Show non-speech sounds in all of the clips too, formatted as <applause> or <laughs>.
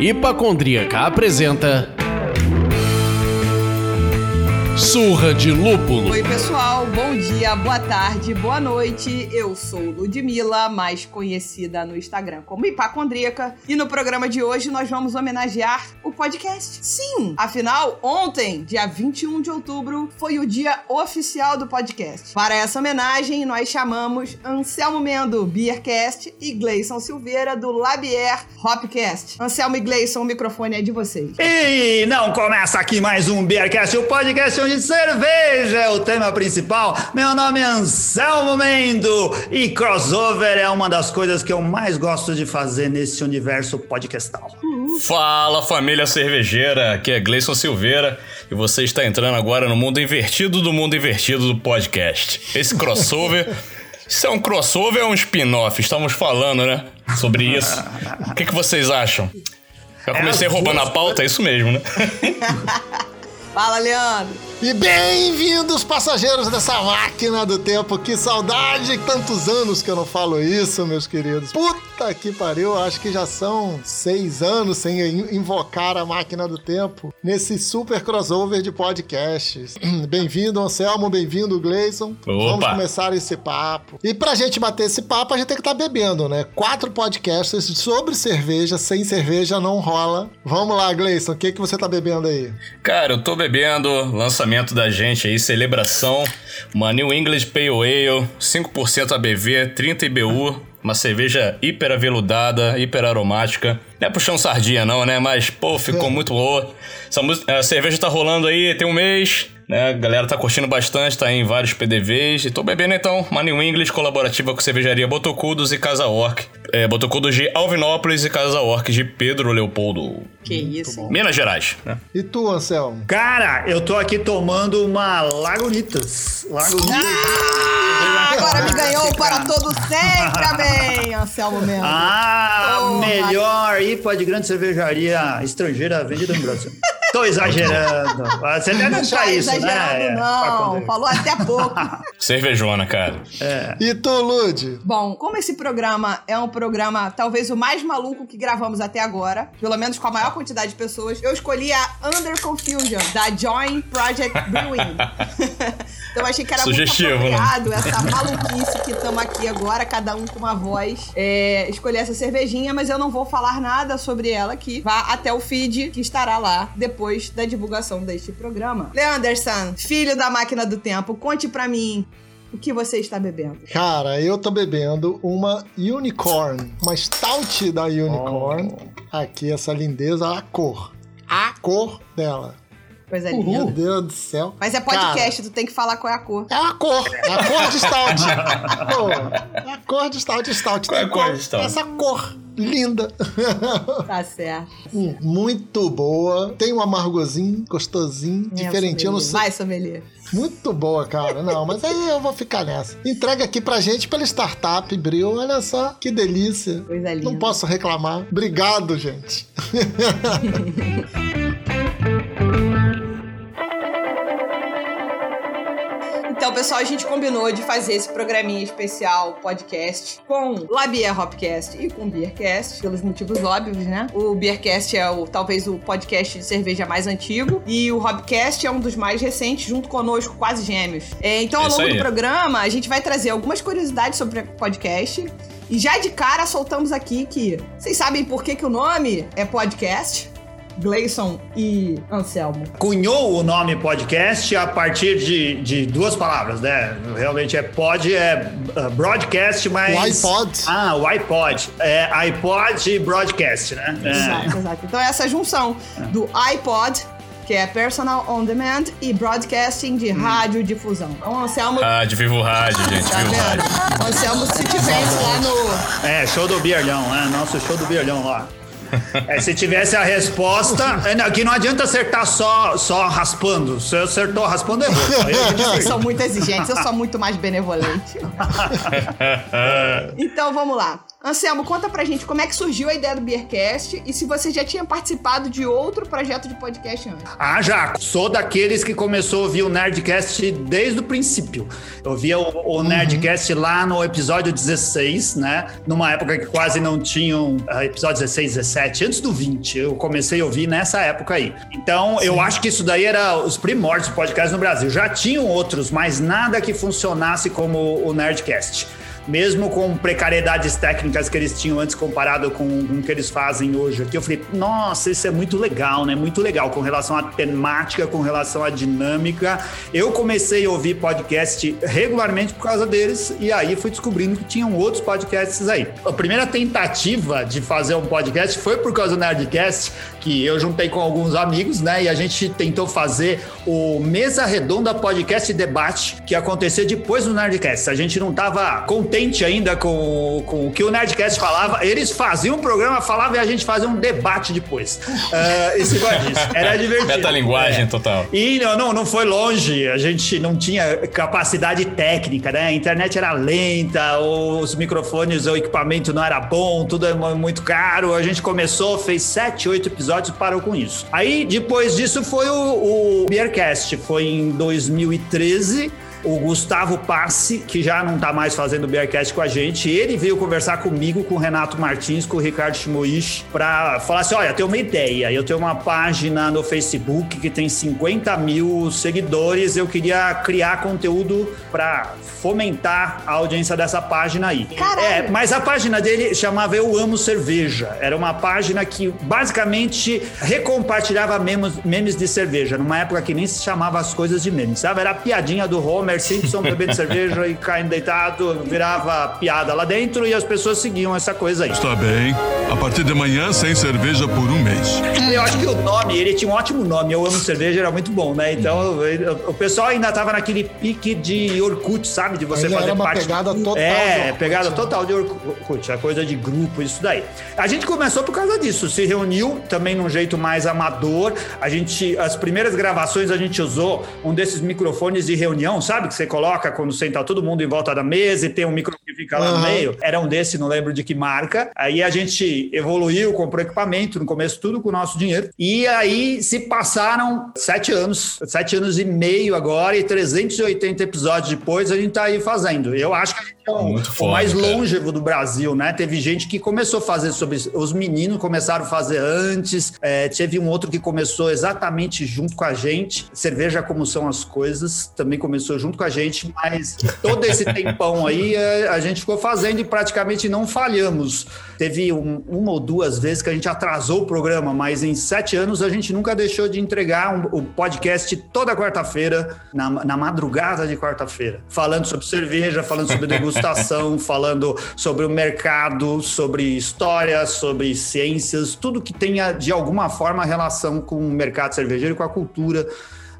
Hipacondríaca apresenta Surra de Lúpulo. Oi, pessoal. Bom dia, boa tarde, boa noite. Eu sou Ludmilla, mais conhecida no Instagram como Hipacondríaca. E no programa de hoje nós vamos homenagear podcast. Sim! Afinal, ontem, dia 21 de outubro, foi o dia oficial do podcast. Para essa homenagem, nós chamamos Anselmo Mendo, Beercast, e Gleison Silveira, do Labier Hopcast. Anselmo e Gleison, o microfone é de vocês. E não começa aqui mais um Beercast, o podcast onde cerveja é o tema principal. Meu nome é Anselmo Mendo e crossover é uma das coisas que eu mais gosto de fazer nesse universo podcastal. Fala família cervejeira, aqui é Gleison Silveira e você está entrando agora no mundo invertido do mundo invertido do podcast. Esse crossover. <laughs> Isso é um crossover ou é um spin-off? Estamos falando, né? Sobre isso. O que, que vocês acham? Já comecei É, roubando a pauta, é isso mesmo, né? <laughs> Fala, Leandro. E bem-vindos, passageiros dessa máquina do tempo. Que saudade! Tantos anos que eu não falo isso, meus queridos. Puta que pariu, acho que já são seis anos sem in- invocar a máquina do tempo nesse super crossover de podcasts. <clears throat> Bem-vindo, Anselmo, bem-vindo, Gleison. Vamos começar esse papo. E pra gente bater esse papo, a gente tem que estar bebendo, né? Quatro podcasts sobre cerveja, sem cerveja não rola. Vamos lá, Gleison, o que, que você tá bebendo aí? Cara, eu tô bebendo lançamento da gente aí, celebração, uma New English Pale Ale, 5% ABV, 30 IBU, uma cerveja hiper aveludada, hiper aromática. Não é puxão sardinha não, né? Mas, pô, ficou muito boa. Essa a cerveja tá rolando aí tem um mês, né? A galera tá curtindo bastante, tá em vários PDVs. E tô bebendo então uma New English colaborativa com cervejaria Botocudos e Casa Orc. É, Botocudos de Alvinópolis e Casa Orc de Pedro Leopoldo. Que isso, hein? Minas Gerais, né? E tu, Anselmo? Cara, eu tô aqui tomando uma Lagunitas. Lagunitas. Ah, agora me ganhou para todo sempre, bem, Anselmo mesmo. Ah, Porra. melhor IPA de grande cervejaria estrangeira vendida no Brasil. Tô exagerando. <laughs> Você deve não achar tá isso, exagerando, né? não. Falou até pouco. <laughs> Cervejona, cara. E tu, Lud? Bom, como esse programa é um programa talvez o mais maluco que gravamos até agora, pelo menos com a maior quantidade de pessoas, eu escolhi a Under Confusion, da Join Project Brewing. <laughs> então eu achei que era Sugestivo, né? muito apropriado essa maluquice que estamos aqui agora, cada um com uma voz, é, escolher essa cervejinha, mas eu não vou falar nada sobre ela aqui. Vá até o feed que estará lá depois da divulgação deste programa. Leanderson, filho da máquina do tempo, conte pra mim o que você está bebendo. Cara, eu tô bebendo uma Unicorn, uma stout da Unicorn. Aqui, essa lindeza, a cor. A cor dela. Coisa Meu linda. Deus do céu. Mas é podcast, tu tem que falar qual é a cor. É a cor, é a cor de stout. <laughs> Pô, é a cor de stout, stout. Qual é a cor de stout? Essa cor linda. Tá certo. Hum, Muito boa. Tem um amargozinho, gostosinho, diferentinho. Eu não sei. Vai, sommelier. Muito boa, cara. Não, mas aí eu vou ficar nessa. Entrega aqui pra gente pela Startup Bril. Olha só, que delícia. Coisa linda. Não posso reclamar. Obrigado, gente. <laughs> pessoal, a gente combinou de fazer esse programinha especial podcast com Labier Hopcast e com Beercast, pelos motivos óbvios, né? O Beercast é o, talvez o podcast de cerveja mais antigo e o Hopcast é um dos mais recentes, junto conosco, quase gêmeos. É, então, ao Isso longo do programa, a gente vai trazer algumas curiosidades sobre o podcast. E já de cara soltamos aqui que vocês sabem por que, que o nome é podcast? Gleison e Anselmo. Cunhou o nome podcast a partir de, de duas palavras, né? Realmente é pod, é uh, broadcast, mas. O iPod. Ah, o iPod. É iPod e broadcast, né? É. Exato, exato. Então, essa junção do iPod, que é Personal On Demand, e Broadcasting de radiodifusão. Então, o Anselmo. Ah, de Vivo Rádio, gente, Tá Vivo Rádio. Anselmo, se tivesse lá no. É, show do Biarlhão, né? Nosso show do Biarlhão lá. É, se tivesse a resposta. É, não, que não adianta acertar só, só raspando. Se acertou raspando, errou. Aí a gente Vocês são muito exigentes, eu sou muito mais benevolente. <laughs> Então vamos lá. Anselmo, conta pra gente como é que surgiu a ideia do Beercast e se você já tinha participado de outro projeto de podcast antes. Ah, já. Sou daqueles que começou a ouvir o Nerdcast desde o princípio. Eu via o, o Nerdcast lá no episódio 16, né? Numa época que quase não tinham uh, episódio 16, 17, antes do 20. Eu comecei a ouvir nessa época aí. Então, eu acho que isso daí era os primórdios do podcast no Brasil. Já tinham outros, mas nada que funcionasse como o Nerdcast mesmo com precariedades técnicas que eles tinham antes comparado com, o que eles fazem hoje aqui, eu falei, nossa, isso é muito legal, né? Muito legal com relação à temática, com relação à dinâmica. Eu comecei a ouvir podcast regularmente por causa deles e aí fui descobrindo que tinham outros podcasts aí. A primeira tentativa de fazer um podcast foi por causa do Nerdcast, que eu juntei com alguns amigos, né? E a gente tentou fazer o Mesa Redonda Podcast Debate, que acontecia depois do Nerdcast. A gente não tava contente ainda com, com o que o Nerdcast falava. Eles faziam um programa, falavam e a gente fazia um debate depois. Uh, esse disso. Era <laughs> divertido. Metalinguagem é. total. E não, não, não foi longe. A gente não tinha capacidade técnica, né? A internet era lenta, os microfones, o equipamento não era bom, tudo é muito caro. A gente começou, fez sete, oito episódios e parou com isso. Aí, depois disso, foi o, o Beercast. Foi em 2013 o Gustavo Passe, que já não está mais fazendo o Bearcast com a gente, ele veio conversar comigo, com o Renato Martins, com o Ricardo Shimoishi, para falar assim: olha, eu tenho uma ideia, eu tenho uma página no Facebook que tem 50 mil seguidores, eu queria criar conteúdo para fomentar a audiência dessa página aí. Caralho. É, mas a página dele chamava Eu Amo Cerveja. Era uma página que basicamente recompartilhava memes, memes de cerveja, numa época que nem se chamava as coisas de memes, sabe? Era a piadinha do Homer Homer Simpson bebendo <laughs> cerveja e caindo deitado, virava piada lá dentro e as pessoas seguiam essa coisa aí. Está bem. A partir de amanhã, sem cerveja por um mês. Eu acho que o nome, ele tinha um ótimo nome. Eu amo cerveja, era muito bom, né? Então, o pessoal ainda tava naquele pique de Orkut, sabe? De você Ainda fazer era uma parte. pegada total de É, Orkut, pegada né? total de Orkut, a coisa de grupo, isso daí. A gente começou por causa disso, se reuniu também num jeito mais amador. A gente, as primeiras gravações a gente usou um desses microfones de reunião, sabe? Que você coloca quando senta todo mundo em volta da mesa e tem um microfone que fica lá no Aham. meio. Era um desse, não lembro de que marca. Aí a gente evoluiu, comprou equipamento, no começo tudo com o nosso dinheiro. E aí se passaram sete anos, sete anos e meio agora, e 380 episódios depois a gente tá aí fazendo. Eu acho que a gente o, Muito o mais longevo do Brasil, né? Teve gente que começou a fazer sobre. Os meninos começaram a fazer antes, é, teve um outro que começou exatamente junto com a gente. Cerveja Como São as Coisas também começou junto com a gente, mas todo esse <laughs> tempão aí é, a gente ficou fazendo e praticamente não falhamos. Teve um- uma ou duas vezes que a gente atrasou o programa, mas em sete anos a gente nunca deixou de entregar um- o podcast toda quarta-feira, na, na madrugada de quarta-feira, falando sobre cerveja, falando sobre degustação, <laughs> falando sobre o mercado, sobre história, sobre ciências, tudo que tenha de alguma forma relação com o mercado cervejeiro e com a cultura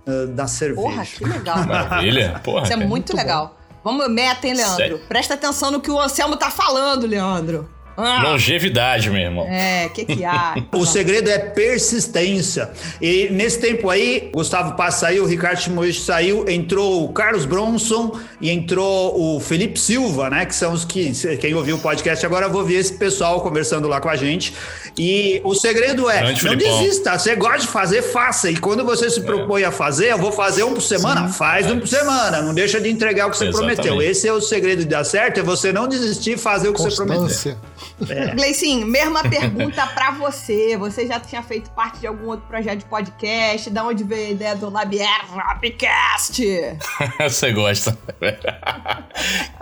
eh, da cerveja. Porra, que legal. Maravilha. Porra, Isso é cara. muito, legal. Vamos, meta, hein, Leandro? Sério? Presta atenção no que o Anselmo tá falando, Leandro. Ah, Longevidade, meu irmão. é, o que que há? <laughs> O segredo é persistência. E nesse tempo aí, Gustavo Paz saiu, o Ricardo Chimoishi saiu, entrou o Carlos Bronson e entrou o Felipe Silva, né? Que são os que, quem ouviu o podcast agora, eu vou ver esse pessoal conversando lá com a gente. E o segredo é, Grande não Filipão. desista. Você gosta de fazer, faça. E quando você se propõe a fazer, eu vou fazer um por semana, faz um por semana. Não deixa de entregar o que você Exatamente. prometeu. Esse é o segredo de dar certo, é você não desistir e fazer o que você prometeu. Constância. Gleicinho, mesma pergunta pra você. Você já tinha feito parte de algum outro projeto de podcast? Da onde veio a ideia do Labier Rapcast? <laughs> Você gosta.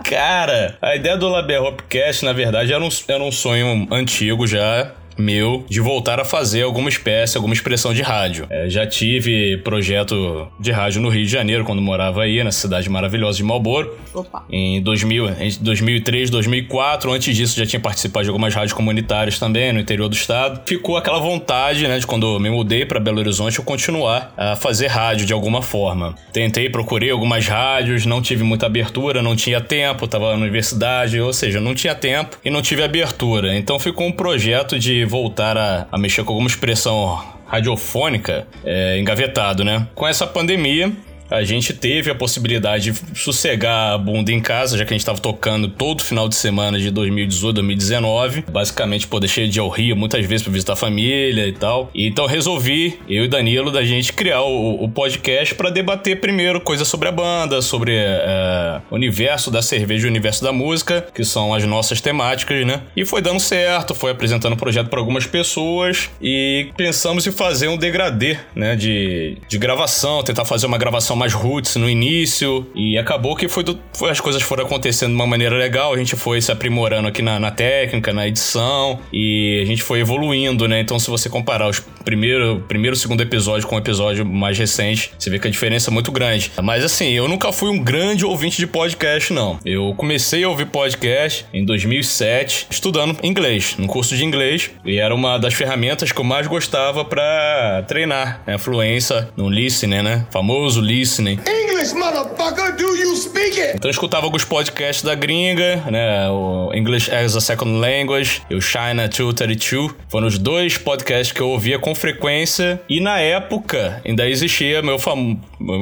Cara, a ideia do Laber Hopcast, na verdade, era um, era um sonho antigo já. Meu, de voltar a fazer alguma espécie, alguma expressão de rádio. É, já tive projeto de rádio no Rio de Janeiro, quando morava aí, na cidade maravilhosa de Marlboro. Opa. Em 2000, em 2003, 2004, antes disso já tinha participado de algumas rádios comunitárias também no interior do estado. Ficou aquela vontade, né, de quando eu me mudei para Belo Horizonte, eu continuar a fazer rádio de alguma forma. Tentei, procurei algumas rádios, não tive muita abertura, não tinha tempo, tava na universidade, ou seja, não tinha tempo e não tive abertura. Então ficou um projeto de voltar a, a mexer com alguma expressão radiofônica é, engavetado, né? Com essa pandemia, a gente teve a possibilidade de sossegar a bunda em casa, já que a gente tava tocando todo final de semana de 2018, 2019. Basicamente, pô, deixei de ir ao Rio muitas vezes pra visitar a família e tal. Então resolvi, eu e Danilo, da gente criar o, o podcast para debater primeiro coisas sobre a banda, sobre é, o universo da cerveja e o universo da música, que são as nossas temáticas, né? E foi dando certo, foi apresentando o projeto para algumas pessoas e pensamos em fazer um degradê, né? De, de gravação, tentar fazer uma gravação mais roots no início. E acabou que foi, do, foi as coisas foram acontecendo de uma maneira legal, a gente foi se aprimorando aqui na, na técnica, na edição e a gente foi evoluindo, né? Então, se você comparar os primeiro, primeiro segundo episódio com o episódio mais recente, você vê que a diferença é muito grande. Mas assim, eu nunca fui um grande ouvinte de podcast, não. Eu comecei a ouvir podcast em 2007, estudando inglês, no curso de inglês, e era uma das ferramentas que eu mais gostava para treinar né, fluência no listening, né? Famoso listening. English, motherfucker, do you speak it? Então eu escutava alguns podcasts da gringa, né? O English as a Second Language e o China 232. Foram os dois podcasts que eu ouvia com frequência. E na época ainda existia meu,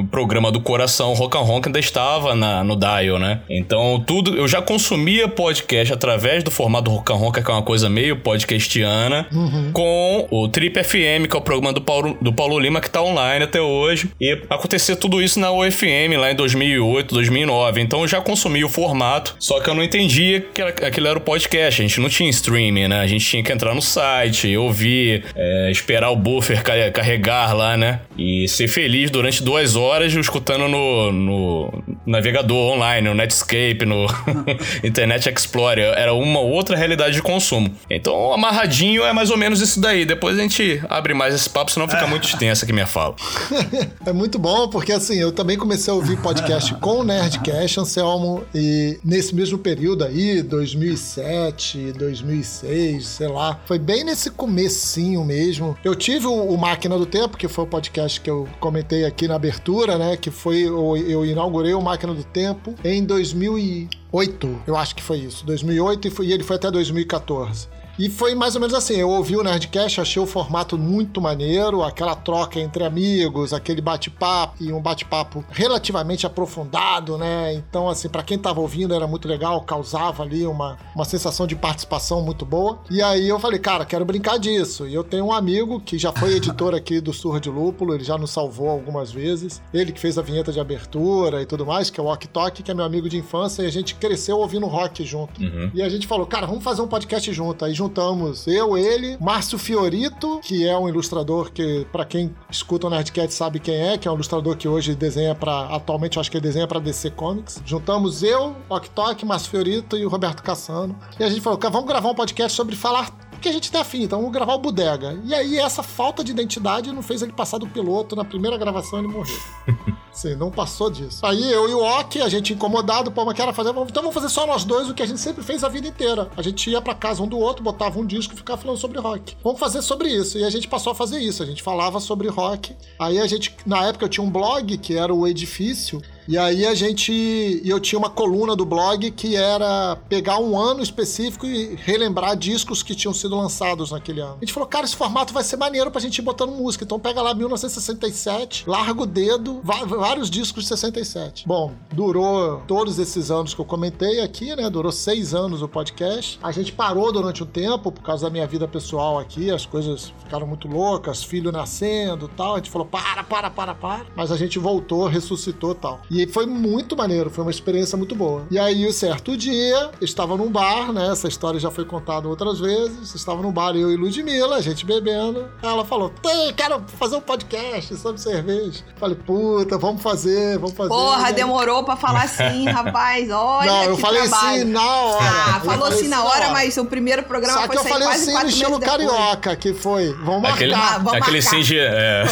programa do coração, Rock and Rock, ainda estava na, no Dial, né? Então tudo. Eu já consumia podcast através do formato Rock and Rock, que é uma coisa meio podcastiana, com o Trip FM, que é o programa do Paulo, do Paulo Lima, que tá online até hoje. E acontecia tudo isso na UFM lá em 2008, 2009. Então eu já consumi o formato, só que eu não entendia que era- aquilo era o podcast. A gente não tinha streaming, né? A gente tinha que entrar no site, ouvir, é, esperar o buffer ca- carregar lá, né? E ser feliz durante duas horas escutando no, no navegador online, no Netscape, no <laughs> Internet Explorer. Era uma outra realidade de consumo. Então, amarradinho é mais ou menos isso daí. Depois a gente abre mais esse papo, senão fica muito extensa aqui minha fala. <laughs> É muito bom, porque assim, eu também comecei a ouvir podcast <laughs> com o Nerdcast, Anselmo, e nesse mesmo período aí, 2007, 2006, sei lá, foi bem nesse comecinho mesmo. Eu tive o, o Máquina do Tempo, que foi o podcast que eu comentei aqui na abertura, né, que foi, eu, eu inaugurei o Máquina do Tempo em 2008, eu acho que foi isso, 2008 e, foi- e ele foi até 2014. E foi mais ou menos assim, eu ouvi o Nerdcast, achei o formato muito maneiro, aquela troca entre amigos, aquele bate-papo e um bate-papo relativamente aprofundado, né? Então, assim, pra quem tava ouvindo era muito legal, causava ali uma, uma sensação de participação muito boa. E aí eu falei, cara, quero brincar disso. E eu tenho um amigo que já foi editor <laughs> aqui do Surra de Lúpulo, ele já nos salvou algumas vezes. Ele que fez a vinheta de abertura e tudo mais, que é o Ok Tok, que é meu amigo de infância, e a gente cresceu ouvindo rock junto. E a gente falou, cara, vamos fazer um podcast junto. Aí juntamos eu, ele, Márcio Fiorito, que é um ilustrador que, pra quem escuta o Nerdcat sabe quem é, que é um ilustrador que hoje desenha para atualmente eu acho que ele desenha pra DC Comics. Juntamos eu, Ok Tok, Márcio Fiorito e o Roberto Cassano. E a gente falou, vamos gravar um podcast sobre falar porque a gente tem afim, então vamos gravar o Bodega. E aí essa falta de identidade não fez ele passar do piloto, na primeira gravação ele morreu. <laughs> Sim, não passou disso. Aí eu e o Ok, a gente incomodado, pô, mas que era fazer, então vamos fazer só nós dois o que a gente sempre fez a vida inteira. A gente ia pra casa um do outro, botava um disco e ficava falando sobre rock. Vamos fazer sobre isso. E a gente passou a fazer isso. A gente falava sobre rock. Aí a gente, na época eu tinha um blog que era o Edifício. E aí a gente. Eu tinha uma coluna do blog que era pegar um ano específico e relembrar discos que tinham sido lançados naquele ano. A gente falou, cara, esse formato vai ser maneiro pra gente ir botando música. Então pega lá 1967, larga o dedo, vários discos de 67. Bom, durou todos esses anos que eu comentei aqui, né? Durou seis anos o podcast. A gente parou durante um tempo por causa da minha vida pessoal aqui, as coisas ficaram muito loucas, filho nascendo tal. A gente falou, para, para, para, para. Mas a gente voltou, ressuscitou tal. Foi muito maneiro, foi uma experiência muito boa. E aí, um certo dia, eu estava num bar, né? Essa história já foi contada outras vezes. Estava num bar, eu e Ludmilla, a gente bebendo. Ela falou: Tem, quero fazer um podcast sobre cerveja. Falei, puta, vamos fazer, vamos fazer. Porra, E aí- demorou pra falar <laughs> assim, rapaz. Olha Não, eu que falei trabalho. sim na hora. Ah, Eu falou assim na hora, mas o primeiro programa Só foi que eu sair falei quase sim no estilo carioca, que foi. Vamos Aquele, marcar. Ah, vamos aquele marcar. sim de. É.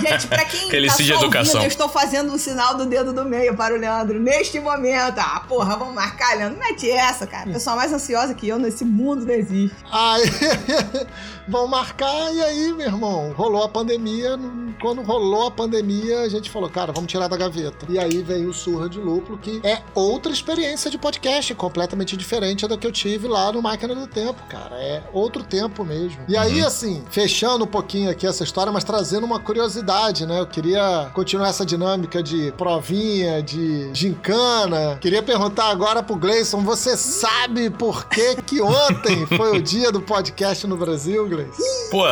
Gente, pra quem Aquele tá sim de só ouvindo, educação. eu estou fazendo o sinal do dedo dedo do meio para o Leandro neste momento. Ah, porra, vamos marcar, Leandro. Mete essa, cara. Pessoa mais ansiosa que eu nesse mundo não existe. Aí, <laughs> vão marcar, e aí, meu irmão, rolou a pandemia. Quando rolou a pandemia, a gente falou, cara, vamos tirar da gaveta. E aí veio o Surra de Lúpulo, que é outra experiência de podcast, completamente diferente da que eu tive lá no Máquina do Tempo, cara. É outro tempo mesmo. E aí, assim, fechando um pouquinho aqui essa história, mas trazendo uma curiosidade, né? Eu queria continuar essa dinâmica de provinha, de gincana. Queria perguntar agora pro Gleison, você sabe por que que ontem foi o dia do podcast no Brasil, Gleison? Pô,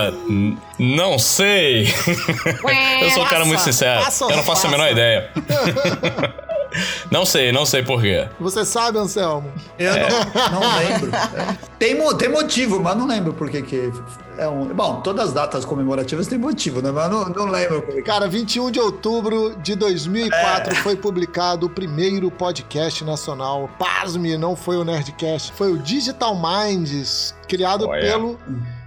não sei. <laughs> eu sou um cara muito sincero. Eu não faço a menor ideia. <laughs> não sei, não sei por quê. Você sabe, Anselmo? Eu não, <laughs> não lembro. Tem, tem motivo, mas não lembro por que que é um... Bom, todas as datas comemorativas têm motivo, né? Mas não, não lembro por que. Cara, 21 de outubro de 2004 foi publicado o primeiro podcast nacional. Pasme, não foi o Nerdcast, foi o Digital Minds, criado Olha. pelo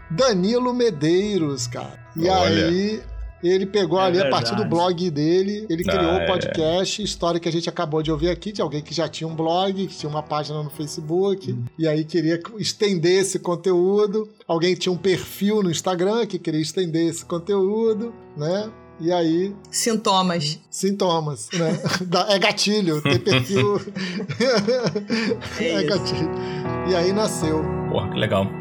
Danilo Medeiros, cara. E Olha. aí ele pegou É ali a verdade. partir do blog dele, ele Ah, criou o é. podcast, história que a gente acabou de ouvir aqui, de alguém que já tinha um blog, que tinha uma página no Facebook, e aí queria estender esse conteúdo. Alguém tinha um perfil no Instagram que queria estender esse conteúdo, né? E aí, Sintomas. sintomas, né? <laughs> É gatilho, tem perfil. <laughs> É <laughs> é gatilho. E aí nasceu. Porra, que legal.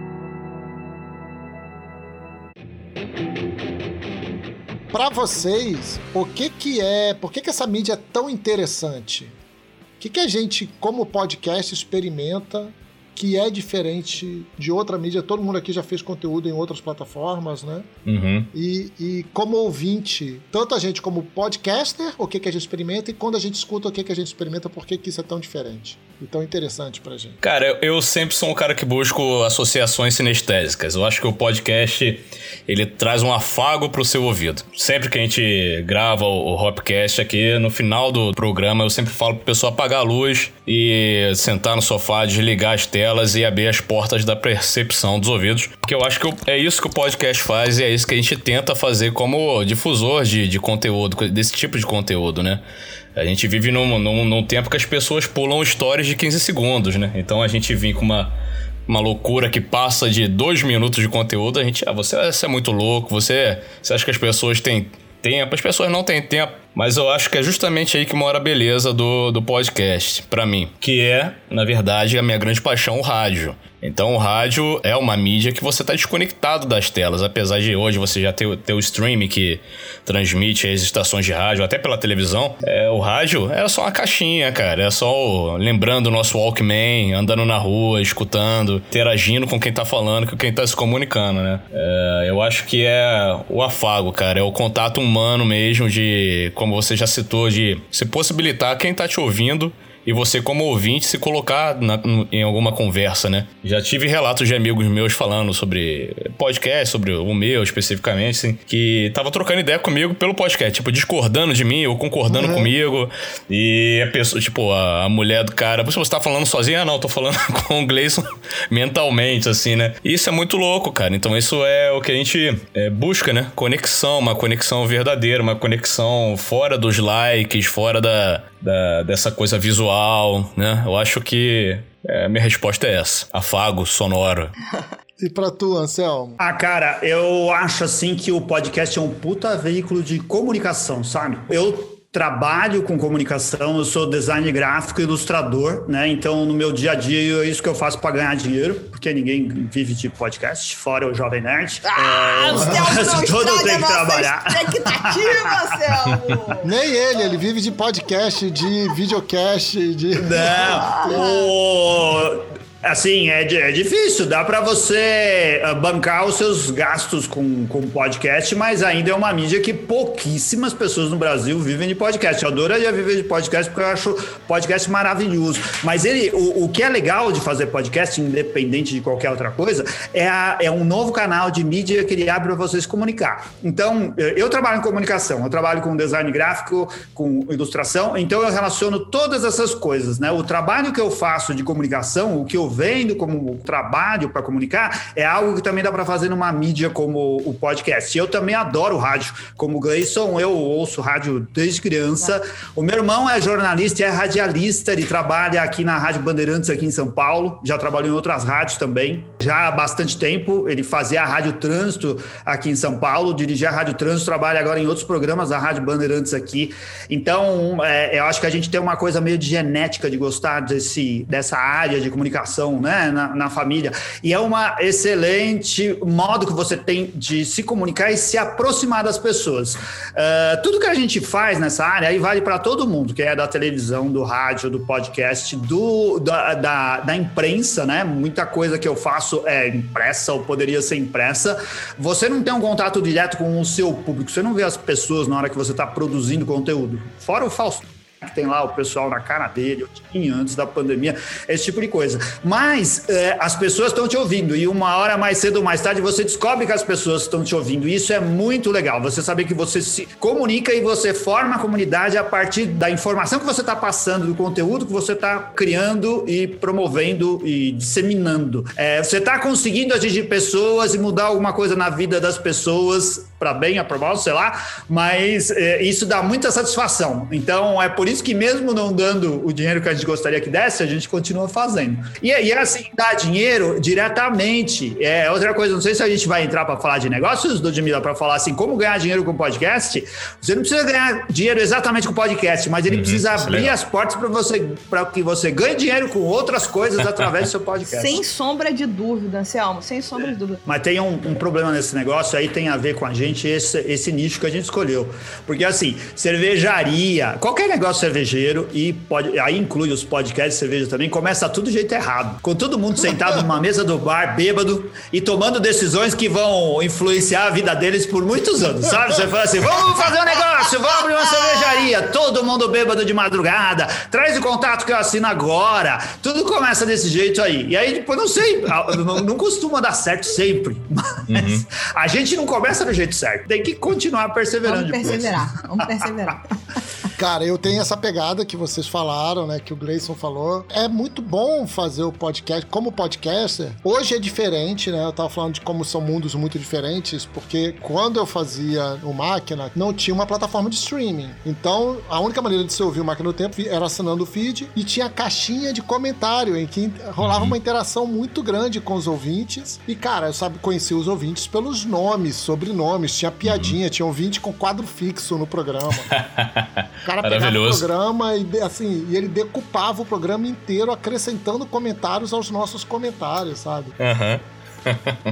Pra vocês, o que que é, por que que essa mídia é tão interessante? O que que a gente, como podcast, experimenta que é diferente de outra mídia? Todo mundo aqui já fez conteúdo em outras plataformas, né? Uhum. E, e como ouvinte, tanto a gente como podcaster, o que que a gente experimenta, e quando a gente escuta o que que a gente experimenta, por que que isso é tão diferente tão interessante pra gente? Cara, eu, sempre sou um cara que busco associações sinestésicas. Eu acho que o podcast ele traz um afago pro seu ouvido. Sempre que a gente grava o, Hopcast aqui, no final do programa, eu sempre falo pro pessoal apagar a luz e sentar no sofá, desligar as telas e abrir as portas da percepção dos ouvidos. Porque eu acho que é isso que o podcast faz e é isso que a gente tenta fazer como difusor de, de conteúdo, desse tipo de conteúdo, né? A gente vive num, num, num tempo que as pessoas pulam stories de 15 segundos, né? Então a gente vem com uma, uma loucura que passa de dois minutos de conteúdo, a gente, ah, você, você é muito louco, você, você acha que as pessoas têm tempo, as pessoas não têm tempo. Mas eu acho que é justamente aí que mora a beleza do, do podcast, pra mim. Que é, na verdade, a minha grande paixão, o rádio. Então o rádio é uma mídia que você tá desconectado das telas, apesar de hoje você já ter, ter o streaming que transmite as estações de rádio, até pela televisão. É, o rádio era só uma caixinha, cara. É só o- lembrando o nosso Walkman, andando na rua, escutando, interagindo com quem tá falando, com quem tá se comunicando, né? É, eu acho que é o afago, cara. É o contato humano mesmo de, como você já citou, de se possibilitar quem tá te ouvindo e você, como ouvinte, se colocar na- em alguma conversa, né? Já tive relatos de amigos meus falando sobre podcast, sobre o meu especificamente, assim, que tava trocando ideia comigo pelo podcast, tipo, discordando de mim ou concordando comigo. E a pessoa, tipo, a, a mulher do cara, você tá falando sozinha? Ah, não, tô falando <laughs> com o Gleison <laughs> mentalmente, assim, né? E isso é muito louco, cara. Então isso é o que a gente é, busca, né? Conexão, uma conexão verdadeira, uma conexão fora dos likes, fora da, da- dessa coisa visual, né? Eu acho que é, minha resposta é essa. Afago sonoro. E pra tu, Anselmo? Ah, cara, eu acho assim que o podcast é um puta veículo de comunicação, sabe? Eu trabalho com comunicação, eu sou design gráfico e ilustrador, né? Então, no meu dia a dia, é isso que eu faço para ganhar dinheiro, porque ninguém vive de podcast, fora o Jovem Nerd. Ah, É, o Celso <laughs> não todo tem que trabalhar. Celso! <laughs> Nem ele, ele vive de podcast, de videocast, de. Não, <laughs> o- assim, é, é difícil, dá pra você ah, bancar os seus gastos com, com podcast, mas ainda é uma mídia que pouquíssimas pessoas no Brasil vivem de podcast. Eu adoraria viver de podcast porque eu acho podcast maravilhoso. Mas ele, o, o que é legal de fazer podcast, independente de qualquer outra coisa, é, a- é um novo canal de mídia que ele abre para você se comunicar. Então, eu eu trabalho em comunicação, eu trabalho com design gráfico, com ilustração, então eu relaciono todas essas coisas, né? O trabalho que eu faço de comunicação, o que eu vendo como trabalho para comunicar, é algo que também dá para fazer numa mídia como o podcast. Eu também adoro rádio. Como o Gleison, eu ouço rádio desde criança. O meu irmão é jornalista e é radialista, ele trabalha aqui na Rádio Bandeirantes, aqui em São Paulo. Já trabalhou em outras rádios também, já há bastante tempo. Ele fazia a Rádio Trânsito aqui em São Paulo, dirigia a Rádio Trânsito, trabalha agora em outros programas da Rádio Bandeirantes aqui. Então, é, eu acho que a gente tem uma coisa meio de genética de gostar desse, dessa área de comunicação né, na, na família. E é uma excelente modo que você tem de se comunicar e se aproximar das pessoas. Uh, tudo que a gente faz nessa área aí vale para todo mundo, que é da televisão, do rádio, do podcast, do, da, da, da imprensa, né? Muita coisa que eu faço é impressa ou poderia ser impressa. Você não tem um contato direto com o seu público, você não vê as pessoas na hora que você está produzindo conteúdo. Fora o falso que tem lá o pessoal na cara dele, tinha antes da pandemia, esse tipo de coisa. Mas é, as pessoas estão te ouvindo e uma hora mais cedo ou mais tarde você descobre que as pessoas estão te ouvindo. E isso é muito legal. Você saber que você se comunica e você forma a comunidade a partir da informação que você está passando, do conteúdo que você está criando e promovendo e disseminando. É, você está conseguindo atingir pessoas e mudar alguma coisa na vida das pessoas para bem, para mal, sei lá, mas é, isso dá muita satisfação. Então é por isso que mesmo não dando o dinheiro que a gente gostaria que desse, a gente continua fazendo. E, e assim, dá dinheiro diretamente. É outra coisa, não sei se a gente vai entrar para falar de negócios, Ludmilla, para falar assim, como ganhar dinheiro com podcast. Você não precisa ganhar dinheiro exatamente com podcast, mas ele uhum, precisa é abrir as portas para você, para que você ganhe dinheiro com outras coisas através do seu podcast. Sem sombra de dúvida, Anselmo, sem sombra é. de dúvida. Mas tem um, um problema nesse negócio aí, tem a ver com a gente, esse, esse nicho que a gente escolheu. Porque assim, cervejaria, qualquer negócio cervejeiro e pode, aí inclui os podcasts de cerveja também, começa tudo do jeito errado. Com todo mundo sentado numa <laughs> mesa do bar, bêbado, e tomando decisões que vão influenciar a vida deles por muitos anos, sabe? Você fala assim, vamos fazer um negócio, vamos abrir uma cervejaria, todo mundo bêbado de madrugada, traz o contato que eu assino agora. Tudo começa desse jeito aí. E aí, depois, não sei, não, não costuma dar certo sempre, mas uhum. a gente não começa do jeito certo. Tem que continuar perseverando. Vamos perseverar, vamos perseverar. <laughs> Cara, eu tenho essa pegada que vocês falaram, né? Que o Gleison falou. É muito bom fazer o podcast como podcaster. Hoje é diferente, né? Eu tava falando de como são mundos muito diferentes, porque quando eu fazia o Máquina, não tinha uma plataforma de streaming. Então, a única maneira de você ouvir o Máquina do Tempo era assinando o feed e tinha caixinha de comentário em que rolava uma interação muito grande com os ouvintes. E, cara, eu sabe, conhecia os ouvintes pelos nomes, sobrenomes. Tinha piadinha, tinha ouvinte com quadro fixo no programa. <laughs> cara pegava o programa e, assim, e ele decupava o programa inteiro acrescentando comentários aos nossos comentários, sabe? Aham. Uhum.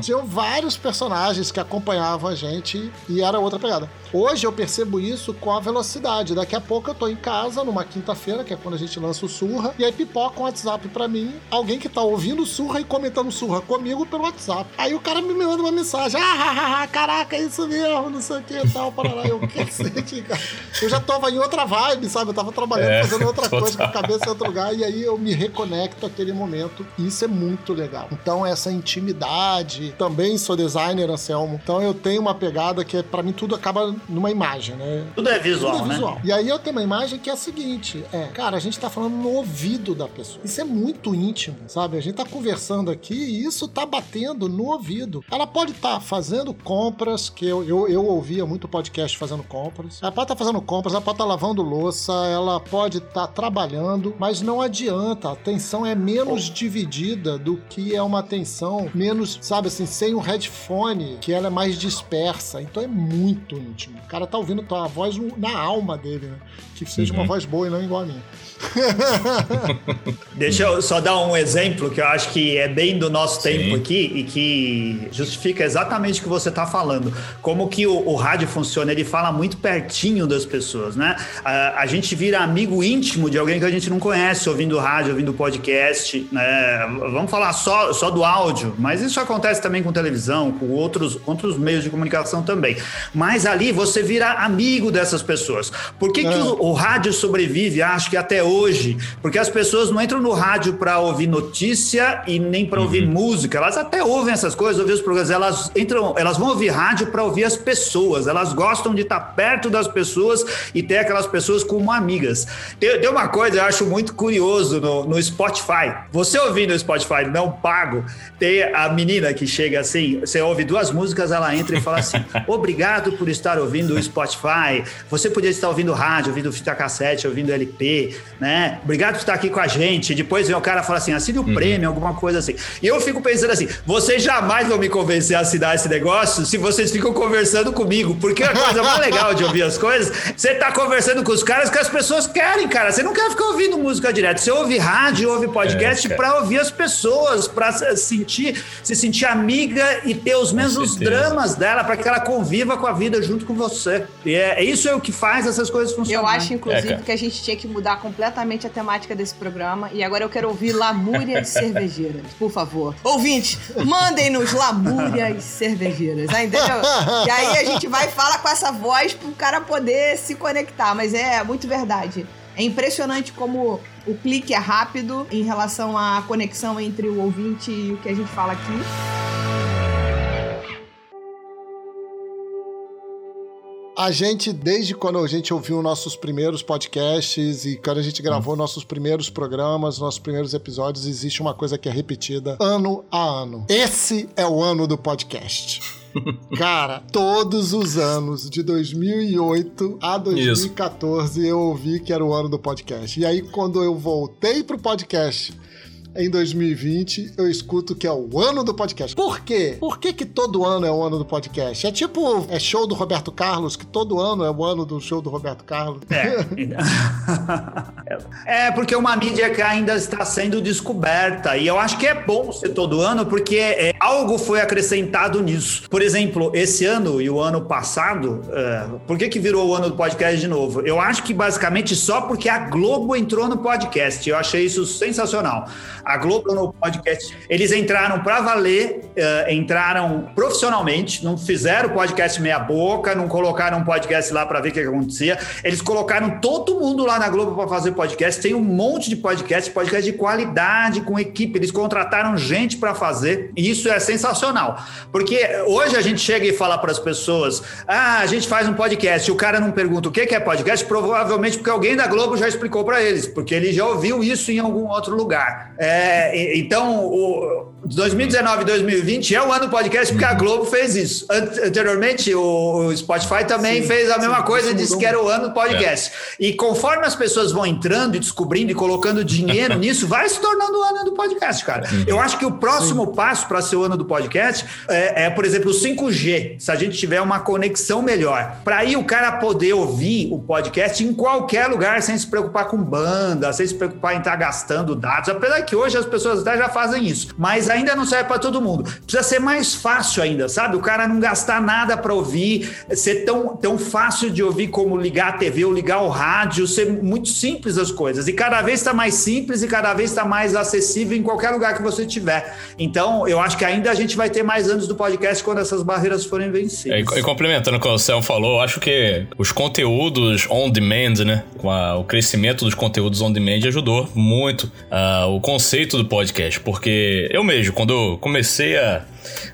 Tinham vários personagens que acompanhavam a gente e era outra pegada. Hoje eu percebo isso com a velocidade. Daqui a pouco eu tô em casa, numa quinta-feira, que é quando a gente lança o Surra, e aí pipoca um WhatsApp pra mim, alguém que tá ouvindo Surra e comentando Surra comigo pelo WhatsApp. Aí o cara me manda uma mensagem: ah, caraca, é isso mesmo, não sei o que e tal, parará. Eu, cacete, cara. Eu já tava em outra vibe, sabe? Eu tava trabalhando, é, fazendo outra total. coisa com a cabeça em outro lugar, e aí eu me reconecto àquele momento. E isso é muito legal. Então, essa intimidade. Também sou designer, Anselmo. Então, eu tenho uma pegada que, é, para mim, tudo acaba numa imagem, né? Tudo é visual, Tudo é visual. né? E aí eu tenho uma imagem que é a seguinte: é, cara, a gente tá falando no ouvido da pessoa. Isso é muito íntimo, sabe? A gente tá conversando aqui e isso tá batendo no ouvido. Ela pode estar tá fazendo compras, que eu, eu, eu ouvia muito podcast fazendo compras. Ela pode estar tá fazendo compras, ela pode estar tá lavando louça, ela pode estar tá trabalhando, mas não adianta. A atenção é menos oh. dividida do que é uma atenção menos, sabe assim, sem o headphone, que ela é mais dispersa. Então é muito íntimo. O cara tá ouvindo a voz na alma dele, né? Que seja uhum. uma voz boa e não igual a minha. <laughs> Deixa eu só dar um exemplo que eu acho que é bem do nosso Sim. tempo aqui e que justifica exatamente o que você está falando. Como que o, o, rádio funciona, ele fala muito pertinho das pessoas, né? A, a, gente vira amigo íntimo de alguém que a gente não conhece, ouvindo rádio, ouvindo podcast, né? Vamos falar só, só do áudio, mas isso isso acontece também com televisão, com outros, outros meios de comunicação também. Mas ali você vira amigo dessas pessoas. Por que, que É. o, o rádio sobrevive, acho que até hoje? Porque as pessoas não entram no rádio para ouvir notícia e nem para ouvir música. Elas até ouvem essas coisas, ouvem os programas. Elas entram, elas vão ouvir rádio para ouvir as pessoas. Elas gostam de estar perto das pessoas e ter aquelas pessoas como amigas. Tem, tem uma coisa eu acho muito curioso no, no Spotify. Você ouvindo o Spotify não pago, tem a menina que chega assim, você ouve duas músicas, ela entra e fala assim: <laughs> obrigado por estar ouvindo o Spotify. Você podia estar ouvindo rádio, ouvindo fita cassete, ouvindo LP, né? Obrigado por estar aqui com a gente. Depois vem o cara fala assim: assine o prêmio, alguma coisa assim. E eu fico pensando assim: vocês jamais vão me convencer a assinar esse negócio se vocês ficam conversando comigo. Porque a coisa mais legal de ouvir as coisas, você tá conversando com os caras que as pessoas querem, cara. Você não quer ficar ouvindo música direto. Você ouve rádio, ouve podcast É, pra ouvir as pessoas, pra se sentir, se sentir amiga e ter os mesmos dramas dela, pra que ela conviva com a vida junto com você. E é, é isso é o que faz essas coisas funcionarem. Eu acho, inclusive, É, que a gente tinha que mudar completamente a temática desse programa. E agora eu quero ouvir lamúrias cervejeiras, por favor. Ouvintes, mandem-nos lamúrias cervejeiras, ah, entendeu? E aí a gente vai e fala com essa voz pro cara poder se conectar. Mas é muito verdade. É impressionante como o clique é rápido em relação à conexão entre o ouvinte e o que a gente fala aqui. A gente, desde quando a gente ouviu nossos primeiros podcasts e quando a gente gravou nossos primeiros programas, nossos primeiros episódios, existe uma coisa que é repetida ano a ano. Esse é o ano do podcast. <laughs> Cara, todos os anos, de 2008 a 2014, eu ouvi que era o ano do podcast. E aí, quando eu voltei pro podcast em 2020, eu escuto que é o ano do podcast. Por quê? Por que, que todo ano é o ano do podcast? É tipo, é show do Roberto Carlos, que todo ano é o ano do show do Roberto Carlos. É. <laughs> é porque uma mídia que ainda está sendo descoberta. E eu acho que é bom ser todo ano, porque é, algo foi acrescentado nisso. Por exemplo, esse ano e o ano passado, é, por que, que virou o ano do podcast de novo? Eu acho que basicamente só porque a Globo entrou no podcast. Eu achei isso sensacional. A Globo no podcast, eles entraram para valer, é, entraram profissionalmente, não fizeram podcast meia boca, não colocaram um podcast lá para ver o que, que acontecia. Eles colocaram todo mundo lá na Globo para fazer podcast. Tem um monte de podcast, podcast de qualidade, com equipe. Eles contrataram gente para fazer. E isso é sensacional. Porque hoje a gente chega e fala para as pessoas: ah, a gente faz um podcast. E o cara não pergunta o que que é podcast, provavelmente porque alguém da Globo já explicou para eles, porque ele já ouviu isso em algum outro lugar. É, e- então, o 2019 e 2020 é o ano do podcast porque a Globo fez isso. Ant- Anteriormente, o Spotify também Sim, fez a mesma sim, coisa, isso disse que era o ano do podcast. E conforme as pessoas vão entrando e descobrindo e colocando dinheiro <laughs> nisso, vai se tornando o ano do podcast, cara. Eu acho que o próximo passo para ser o ano do podcast é, é, por exemplo, o 5G. Se a gente tiver uma conexão melhor. Para aí o cara poder ouvir o podcast em qualquer lugar, sem se preocupar com banda, sem se preocupar em estar gastando dados. Apesar que hoje as pessoas até já fazem isso. Mas ainda não serve para todo mundo. Precisa ser mais fácil ainda, sabe? O cara não gastar nada para ouvir, ser tão, tão fácil de ouvir como ligar a TV ou ligar o rádio, ser muito simples as coisas. E cada vez está mais simples e cada vez está mais acessível em qualquer lugar que você tiver. Então, eu acho que ainda a gente vai ter mais anos do podcast quando essas barreiras forem vencidas. E, e complementando o que o Sam falou, acho que os conteúdos on demand, né? Com a- o crescimento dos conteúdos on demand ajudou muito ah, o conceito do podcast. Porque eu mesmo, quando eu comecei a,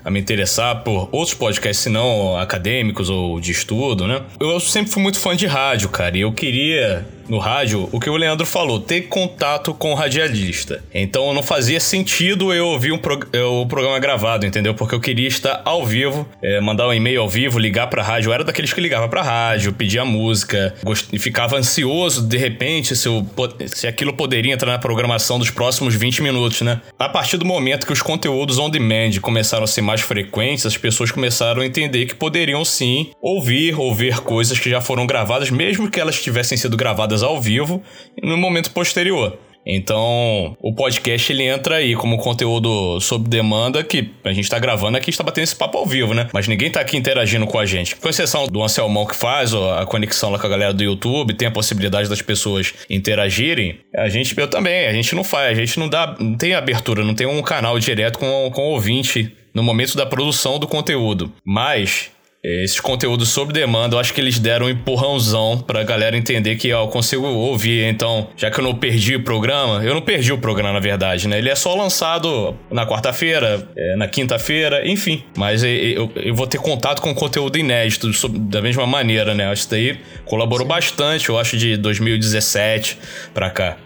a me interessar por outros podcasts, se não acadêmicos ou de estudo, né? Eu sempre fui muito fã de rádio, cara. E eu queria no rádio, o que o Leandro falou, ter contato com o radialista. Então não fazia sentido eu ouvir um prog- eh, o programa gravado, entendeu? Porque eu queria estar ao vivo, eh, mandar um e-mail ao vivo, ligar pra rádio. Eu era daqueles que ligava pra rádio, pedia música, e ficava ansioso de repente se, eu se aquilo poderia entrar na programação dos próximos 20 minutos, né? A partir do momento que os conteúdos on demand começaram a ser mais frequentes, as pessoas começaram a entender que poderiam sim ouvir, ouvir coisas que já foram gravadas, mesmo que elas tivessem sido gravadas ao vivo no momento posterior. Então, o podcast ele entra aí como conteúdo sob demanda que a gente tá gravando aqui, está batendo esse papo ao vivo, né? Mas ninguém tá aqui interagindo com a gente. Com exceção do Anselmão que faz ó, a conexão lá com a galera do YouTube, tem a possibilidade das pessoas interagirem. A gente, eu também, a gente não faz, a gente não dá, não tem abertura, não tem um canal direto com, com ouvinte no momento da produção do conteúdo. Mas esses conteúdos sob demanda, eu acho que eles deram um empurrãozão pra galera entender que, ó, eu consigo ouvir. Então, já que eu não perdi o programa, eu não perdi o programa, na verdade, né? Ele é só lançado na quarta-feira, é, na quinta-feira, enfim. Mas eu, eu, vou ter contato com conteúdo inédito da mesma maneira, né? Acho que isso daí colaborou bastante, eu acho, de 2017 pra cá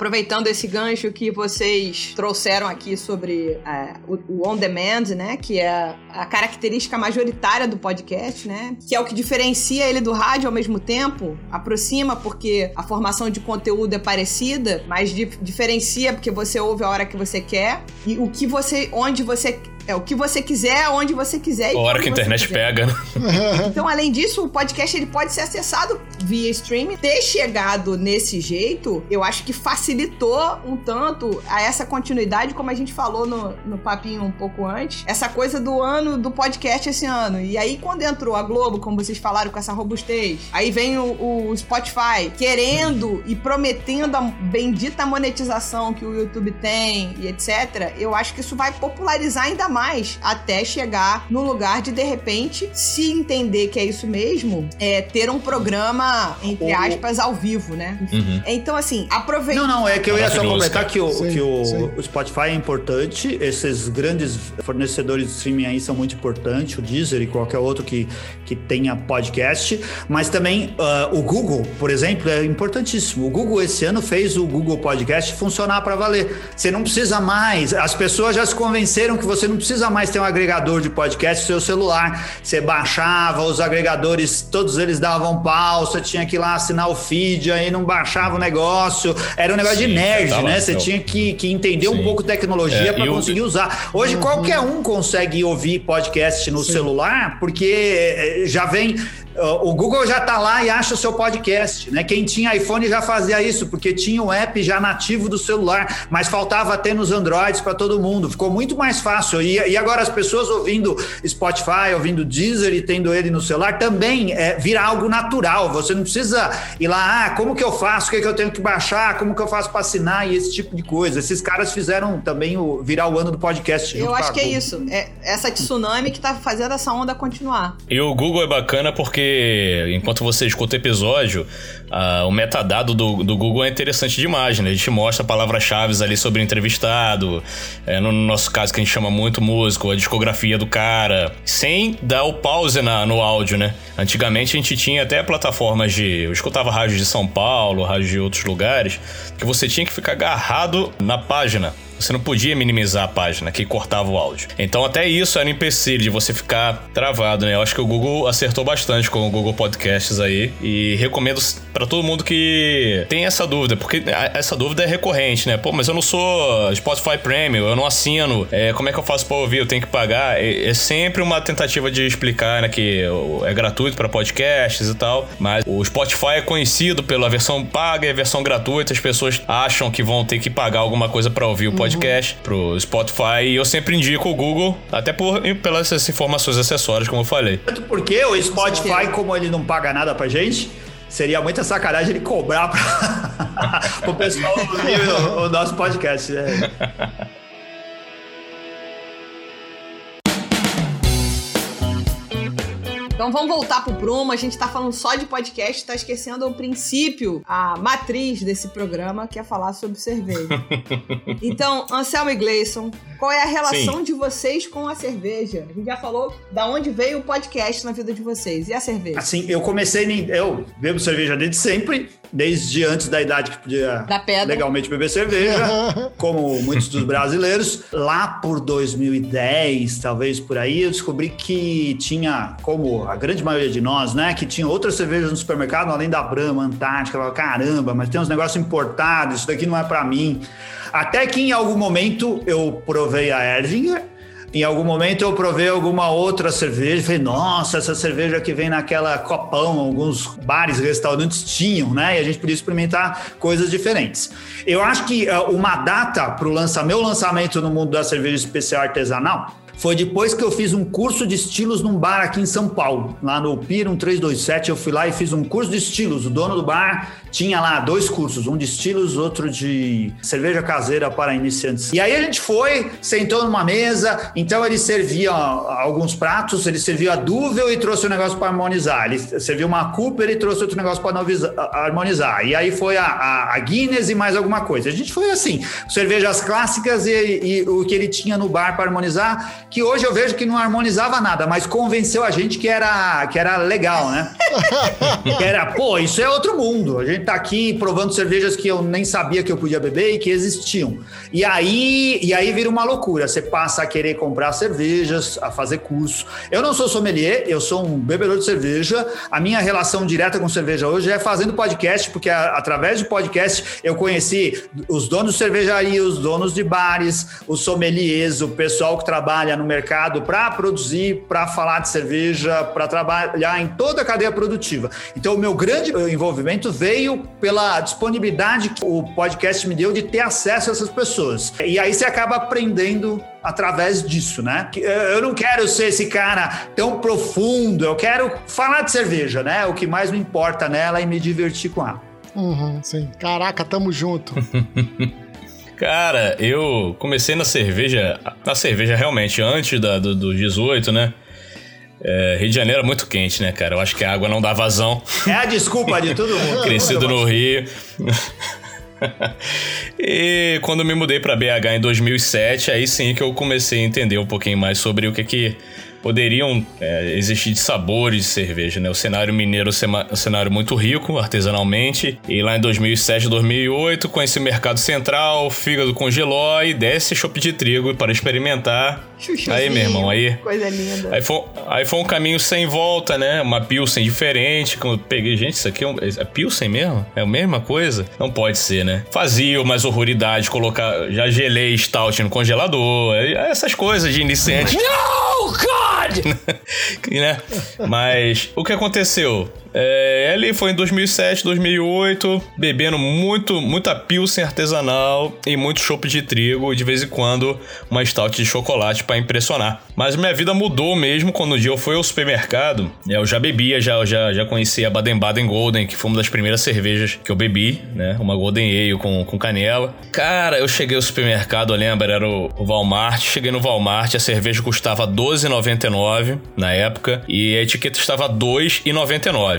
aproveitando esse gancho que vocês trouxeram aqui sobre é, o, o, on demand, né, que é a característica majoritária do podcast, né, que é o que diferencia ele do rádio ao mesmo tempo, aproxima porque a formação de conteúdo é parecida, mas dif diferencia porque você ouve a hora que você quer e o que você, onde você é o que você quiser, onde você quiser. A hora que a internet pega, né? <laughs> então, além disso, o podcast ele pode ser acessado via streaming. Ter chegado nesse jeito, eu acho que facilitou um tanto a essa continuidade, como a gente falou no, no papinho um pouco antes. Essa coisa do ano do podcast esse ano. E aí, quando entrou a Globo, como vocês falaram, com essa robustez, aí vem o, o Spotify querendo e prometendo a bendita monetização que o YouTube tem e etc. Eu acho que isso vai popularizar ainda mais até chegar no lugar de, de repente, se entender que é isso mesmo, é ter um programa, entre aspas, ao vivo, né? Uhum. Então, assim, aproveita. Não, não, é que eu ia só comentar que, o, sim, que o, o, Spotify é importante, esses grandes fornecedores de streaming aí são muito importantes, o Deezer e qualquer outro que, que tenha podcast, mas também uh, o Google, por exemplo, é importantíssimo. O Google esse ano fez o Google Podcast funcionar para valer. Você não precisa mais, as pessoas já se convenceram que você não precisa mais ter um agregador de podcast no seu celular. Você baixava, os agregadores, todos eles davam pau, você tinha que ir lá assinar o feed, aí não baixava o negócio. Era um negócio Sim, de nerd, né? Você tinha que, que entender Sim. um pouco de tecnologia é, para conseguir usar. Hoje uhum. qualquer um consegue ouvir podcast no Sim. celular, porque eh, já vem o Google já está lá e acha o seu podcast, né? Quem tinha iPhone já fazia isso, porque tinha o app já nativo do celular, mas faltava ter nos Androids para todo mundo. Ficou muito mais fácil. E, e, agora as pessoas ouvindo Spotify, ouvindo Deezer e tendo ele no celular também é, vira algo natural. Você não precisa ir lá, ah, como que eu faço? O que, é que eu tenho que baixar? Como que eu faço para assinar? E esse tipo de coisa. Esses caras fizeram também o virar o ano do podcast. Eu acho que é isso. É essa tsunami que está fazendo essa onda continuar. E o Google é bacana porque enquanto você escuta o episódio, uh, o metadado do, do Google é interessante demais, né? A gente mostra palavras-chave ali sobre o entrevistado, é, no nosso caso que a gente chama muito músico, a discografia do cara, sem dar o pause na, no áudio, né? Antigamente a gente tinha até plataformas de. Eu escutava rádio de São Paulo, rádio de outros lugares, que você tinha que ficar agarrado na página você não podia minimizar a página que cortava o áudio. Então até isso era um empecilho de você ficar travado, né? Eu acho que o Google acertou bastante com o Google Podcasts aí e recomendo para todo mundo que tem essa dúvida, porque essa dúvida é recorrente, né? Pô, mas eu não sou Spotify Premium, eu não assino, é, como é que eu faço para ouvir? Eu tenho que pagar? É, é, sempre uma tentativa de explicar, né, que é gratuito para podcasts e tal, mas o Spotify é conhecido pela versão paga e a versão gratuita, as pessoas acham que vão ter que pagar alguma coisa para ouvir o podcast podcast, pro Spotify. E eu sempre indico o Google, até por, pelas informações acessórias, como eu falei. Porque o Spotify, como ele não paga nada pra gente, seria muita sacanagem ele cobrar pra... <laughs> o pessoal ouvir o, o nosso podcast. Né? <laughs> Então vamos voltar pro prumo. A gente tá falando só de podcast, tá esquecendo o princípio, a matriz desse programa, que é falar sobre cerveja. <laughs> então, Anselmo e Gleison, qual é a relação Sim. de vocês com a cerveja? A gente já falou da onde veio o podcast na vida de vocês. E a cerveja? Assim, eu comecei, eu bebo cerveja desde sempre, desde antes da idade que podia legalmente beber cerveja, <laughs> como muitos dos brasileiros. Lá por 2010, talvez por aí, eu descobri que tinha, como a grande maioria de nós, né, que tinha outras cervejas no supermercado, além da Brahma, Antártica, eu falava, caramba, mas tem uns negócios importados, isso daqui não é para mim. Até que em algum momento eu provei a Erdinger, em algum momento eu provei alguma outra cerveja, falei, nossa, essa cerveja que vem naquela copão, alguns bares, restaurantes tinham, né? E a gente podia experimentar coisas diferentes. Eu acho que uh, uma data para o lança, meu lançamento no mundo da cerveja especial artesanal foi depois que eu fiz um curso de estilos num bar aqui em São Paulo, lá no Pira 1327. Eu fui lá e fiz um curso de estilos. O dono do bar tinha lá dois cursos, um de estilos, outro de cerveja caseira para iniciantes. E aí a gente foi, sentou numa mesa, então ele servia alguns pratos, ele servia a Duvel e trouxe um negócio para harmonizar. Ele serviu uma Cooper e trouxe outro negócio para harmonizar. E aí foi a, a, a, Guinness e mais alguma coisa. A gente foi assim, cervejas clássicas e, e o que ele tinha no bar para harmonizar, que hoje eu vejo que não harmonizava nada, mas convenceu a gente que era, que era legal, né? <laughs> que era, pô, isso é outro mundo. A gente tá aqui provando cervejas que eu nem sabia que eu podia beber e que existiam. E aí, e aí vira uma loucura. Você passa a querer comprar cervejas, a fazer curso. Eu não sou sommelier, eu sou um bebedor de cerveja. A minha relação direta com cerveja hoje é fazendo podcast, porque a, através de podcast eu conheci os donos de cervejaria, os donos de bares, os sommeliers, o pessoal que trabalha no mercado para produzir, para falar de cerveja, para trabalhar em toda a cadeia produtiva. Então, o meu grande envolvimento veio pela disponibilidade que o podcast me deu de ter acesso a essas pessoas. E aí você acaba aprendendo através disso, né? Eu não quero ser esse cara tão profundo, eu quero falar de cerveja, né? O que mais me importa nela e me divertir com ela. Uhum, sim. Caraca, tamo junto. <laughs> Cara, eu comecei na cerveja, na cerveja realmente antes da, do, do 18, né? É, Rio de Janeiro é muito quente, né, cara? Eu acho que a água não dá vazão. É a desculpa de todo mundo. <laughs> Crescido no Rio. <laughs> e quando me mudei para BH em 2007, aí sim que eu comecei a entender um pouquinho mais sobre o que que poderiam é, existir de sabores de cerveja, né? O cenário mineiro é um cenário muito rico artesanalmente. E lá em 2007, 2008, com esse mercado central, fígado congeló e desce chopp de trigo para experimentar. Aí, meu irmão, aí. Coisa linda. Aí foi, aí foi um caminho sem volta, né? Uma Pilsen diferente. Quando eu peguei, gente, isso aqui é, um, é Pilsen mesmo? É a mesma coisa? Não pode ser, né? Fazia umas horroridades, colocar. Já gelei stout no congelador. Essas coisas de iniciante. No, God! <laughs> né? Mas o que aconteceu? É, ele foi em 2007, 2008, bebendo muito, muita pilsen artesanal e muito chopp de trigo, de vez em quando uma stout de chocolate para impressionar. Mas minha vida mudou mesmo quando um dia eu fui ao supermercado. É, eu já bebia, já, já, já conhecia a Baden-Baden Golden, que foi uma das primeiras cervejas que eu bebi, né? Uma Golden Ale com, com canela. Cara, eu cheguei ao supermercado, eu lembro, era o, o Walmart. Cheguei no Walmart, a cerveja custava R$12,99 na época e a etiqueta estava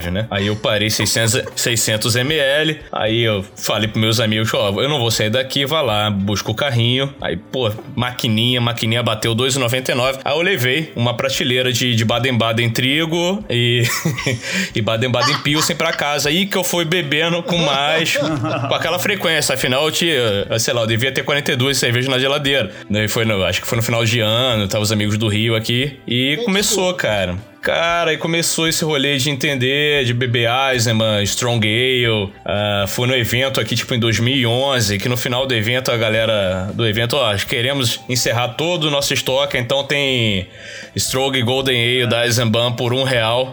R$2,99 né? Aí eu parei 600, 600 ml, aí eu falei pros meus amigos, ó, oh, eu não vou sair daqui, vá lá, busca o carrinho. Aí, pô, maquininha, maquininha bateu 2,99. Aí eu levei uma prateleira de, de Baden-Baden trigo e, <laughs> e Baden-Baden Pilsen pra casa. Aí que eu fui bebendo com mais, com aquela frequência. Afinal, eu tinha, sei lá, eu devia ter 42 cervejas na geladeira. Daí foi, no, acho que foi no final de ano, tava os amigos do Rio aqui. E começou, cara. Cara, aí começou esse rolê de entender, de beber Eisenman, Strong Ale. Uh, fui no evento aqui, tipo, em 2011, que no final do evento, a galera do evento, ó, queremos encerrar todo o nosso estoque, então tem Strong Golden Ale da Eisenbahn por um real.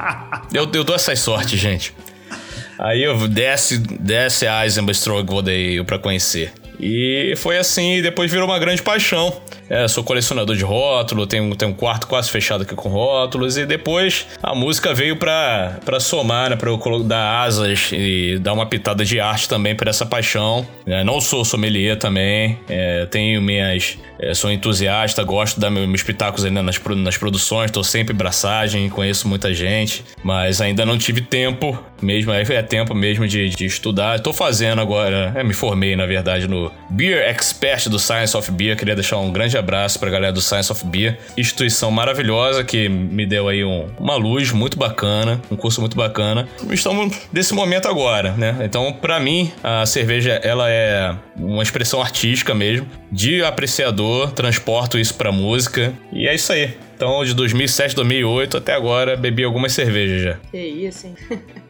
<laughs> eu, eu dou essa sorte, gente. Aí eu desce, desce a Eisenbahn Strong Golden Ale pra conhecer. E foi assim, depois virou uma grande paixão. É, sou colecionador de rótulo, tenho, tenho um quarto quase fechado aqui com rótulos, e depois a música veio pra, pra somar, né, pra eu dar asas e dar uma pitada de arte também para essa paixão. É, não sou sommelier também, é, tenho minhas. É, sou entusiasta, gosto de dar meus pitacos ainda nas, nas produções, tô sempre braçagem, conheço muita gente, mas ainda não tive tempo mesmo, é, é tempo mesmo de, de estudar. Tô fazendo agora, é, me formei na verdade no Beer Expert do Science of Beer, queria deixar um grande abraço pra galera do Science of Beer, instituição maravilhosa que me deu aí um, uma luz muito bacana, um curso muito bacana. Estamos nesse momento agora, né? Então, para mim, a cerveja ela é uma expressão artística mesmo, de apreciador, transporto isso pra música e é isso aí. Então, de 2007, 2008 até agora, bebi algumas cervejas já. Que isso, hein? <laughs>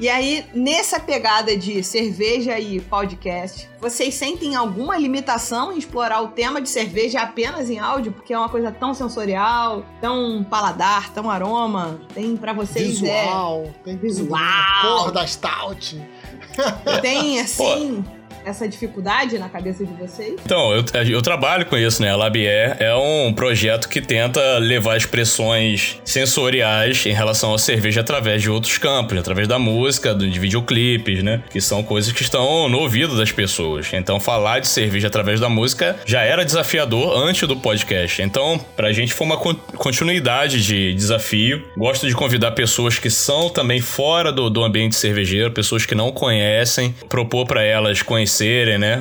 E aí, nessa pegada de cerveja e podcast, vocês sentem alguma limitação em explorar o tema de cerveja apenas em áudio? Porque é uma coisa tão sensorial, tão paladar, tão aroma. Tem para vocês visual, é... tem visual, cor da stout. Tem assim. Essa dificuldade na cabeça de vocês? Então, eu, eu trabalho com isso, né? A Labier é um projeto que tenta levar expressões sensoriais em relação à cerveja através de outros campos, através da música, de videoclipes, né? Que são coisas que estão no ouvido das pessoas. Então, falar de cerveja através da música já era desafiador antes do podcast. Então, pra gente foi uma continuidade de desafio. Gosto de convidar pessoas que são também fora do, do ambiente cervejeiro, pessoas que não conhecem, propor para elas conhecerem, né?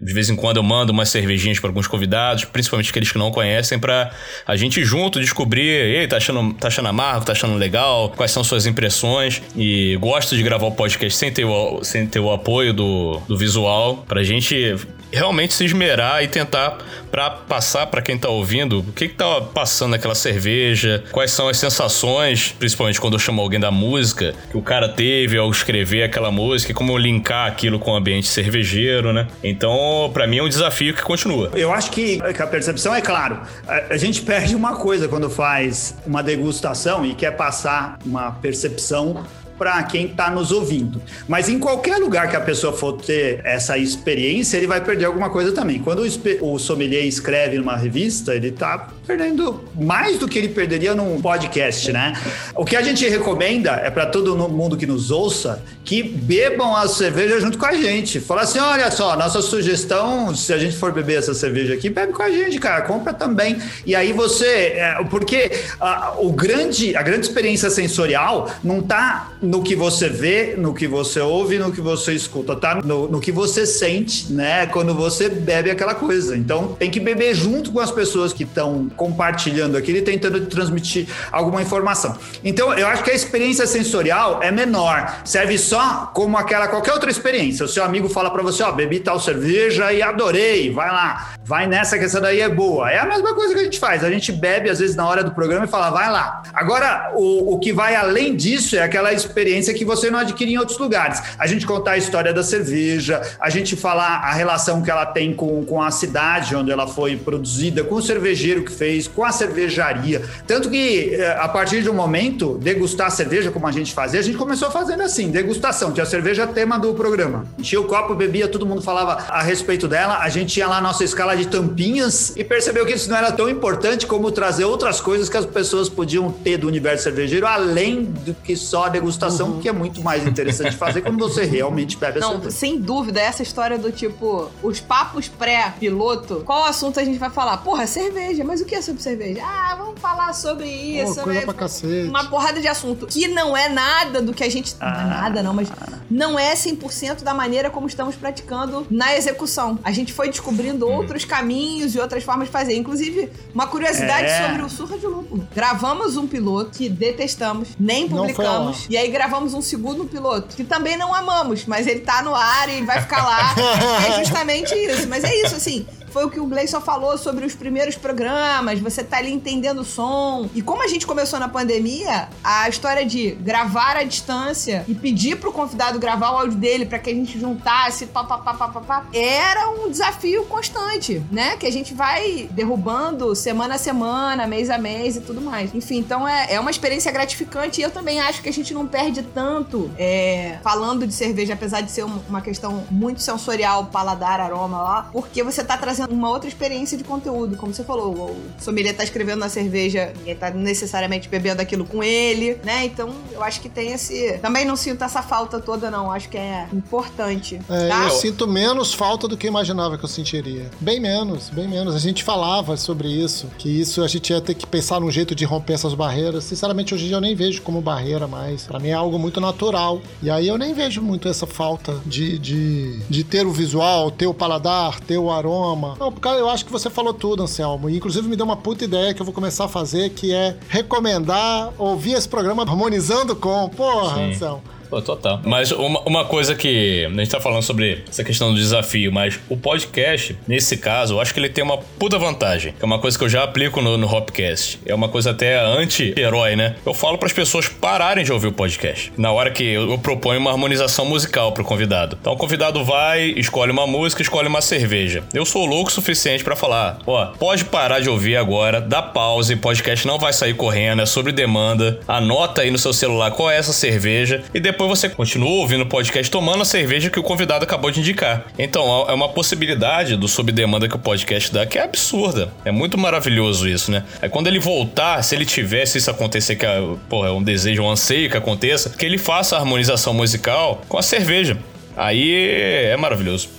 De vez em quando eu mando umas cervejinhas para alguns convidados, principalmente aqueles que não conhecem, para a gente junto descobrir, ei, tá achando, tá achando amargo, tá achando legal, quais são suas impressões. E gosto de gravar o podcast sem ter o, sem ter o apoio do, do visual, pra gente realmente se esmerar e tentar para passar para quem tá ouvindo o que que tá passando naquela cerveja, quais são as sensações, principalmente quando eu chamo alguém da música, que o cara teve ao escrever aquela música, como linkar aquilo com o ambiente cervejeiro, né? Então, para mim é um desafio que continua. Eu acho que, que a percepção é claro, a, a gente perde uma coisa quando faz uma degustação e quer passar uma percepção para quem está nos ouvindo. Mas em qualquer lugar que a pessoa for ter essa experiência, ele vai perder alguma coisa também. Quando o, sommelier escreve numa revista, ele está perdendo mais do que ele perderia num podcast, né? O que a gente recomenda é para todo mundo que nos ouça que bebam a cerveja junto com a gente. Fala assim, olha só, nossa sugestão, se a gente for beber essa cerveja aqui, bebe com a gente, cara, compra também. E aí você, é, porque a, o grande, a grande experiência sensorial não está no que você vê, no que você ouve, no que você escuta, tá? No, no, que você sente, né? Quando você bebe aquela coisa. Então tem que beber junto com as pessoas que estão compartilhando aquilo e tentando transmitir alguma informação. Então eu acho que a experiência sensorial é menor, serve só como aquela qualquer outra experiência. O seu amigo fala para você, ó, bebi tal cerveja e adorei, vai lá, vai nessa que essa daí é boa. É a mesma coisa que a gente faz. A gente bebe às vezes na hora do programa e fala, vai lá. Agora o, o que vai além disso é aquela experiência que você não adquire em outros lugares. A gente contar a história da cerveja, a gente falar a relação que ela tem com, com a cidade onde ela foi produzida, com o cervejeiro que fez, com a cervejaria. Tanto que, eh, a partir de um momento, degustar cerveja, como a gente fazia, a gente começou fazendo assim, degustação. Tinha a cerveja tema do programa. Enchia o copo, bebia, todo mundo falava a respeito dela. A gente ia lá na nossa escala de tampinhas e percebeu que isso não era tão importante como trazer outras coisas que as pessoas podiam ter do universo cervejeiro, além do que só a degustação uhum. que é muito mais interessante fazer quando você realmente bebe a Não, cerveja. sem dúvida, essa história do tipo, os papos pré-piloto, qual assunto a gente vai falar? Porra, cerveja, mas o que é sobre cerveja? Ah, vamos falar sobre isso. Oh, coisa né? pra cacete. Uma porrada de assunto. Que não é nada do que a gente. Ah. nada, não, mas não é 100% da maneira como estamos praticando na execução. A gente foi descobrindo hum. outros caminhos e outras formas de fazer. Inclusive, uma curiosidade é. sobre o Surra de Lúpulo. Gravamos um piloto que detestamos, nem publicamos. E aí gravamos um segundo piloto, que também não amamos, mas ele tá no ar e vai ficar lá. <laughs> é justamente isso. Mas é isso, assim. Foi o que o Gleison falou sobre os primeiros programas, você tá ali entendendo o som. E como a gente começou na pandemia, a história de gravar à distância e pedir pro convidado gravar o áudio dele para que a gente juntasse, pá, pá, pá, pá, pá, pá, era um desafio constante, né? Que a gente vai derrubando semana a semana, mês a mês e tudo mais. Enfim, então é, é uma experiência gratificante e eu também acho que a gente não perde tanto é, falando de cerveja, apesar de ser uma questão muito sensorial, paladar, aroma lá, porque você tá trazendo trazendo uma outra experiência de conteúdo, como você falou. O sommelier tá escrevendo na cerveja, ninguém tá necessariamente bebendo aquilo com ele, né? Então, eu acho que tem esse. Também não sinto essa falta toda, não. Acho que é importante. É, tá? Eu sinto menos falta do que eu imaginava que eu sentiria. Bem menos, bem menos. A gente falava sobre isso, que isso a gente ia ter que pensar num jeito de romper essas barreiras. Sinceramente, hoje em dia eu nem vejo como barreira mais. Para mim é algo muito natural. E aí eu nem vejo muito essa falta de, de, de ter o visual, ter o paladar, ter o aroma, não, porque eu acho que você falou tudo, Anselmo. E, inclusive me deu uma puta ideia que eu vou começar a fazer, que é recomendar ouvir esse programa harmonizando com. Porra, Sim. Anselmo. Pô, total. Mas uma, uma coisa que a gente tá falando sobre essa questão do desafio, mas o podcast, nesse caso, eu acho que ele tem uma puta vantagem. Que é uma coisa que eu já aplico no, no Hopcast. É uma coisa até anti-herói, né? Eu falo para as pessoas pararem de ouvir o podcast. Na hora que eu, eu proponho uma harmonização musical pro convidado. Então o convidado vai, escolhe uma música, escolhe uma cerveja. Eu sou louco o suficiente para falar: ó, pode parar de ouvir agora, dá pause, podcast não vai sair correndo, é sobre demanda. Anota aí no seu celular qual é essa cerveja e depois depois você continua ouvindo o podcast tomando a cerveja que o convidado acabou de indicar. Então, é uma possibilidade do sob demanda que o podcast dá que é absurda. É muito maravilhoso isso, né? Aí quando ele voltar, se ele tivesse isso acontecer, que é, porra, é um desejo, um anseio que aconteça, que ele faça a harmonização musical com a cerveja. Aí é maravilhoso.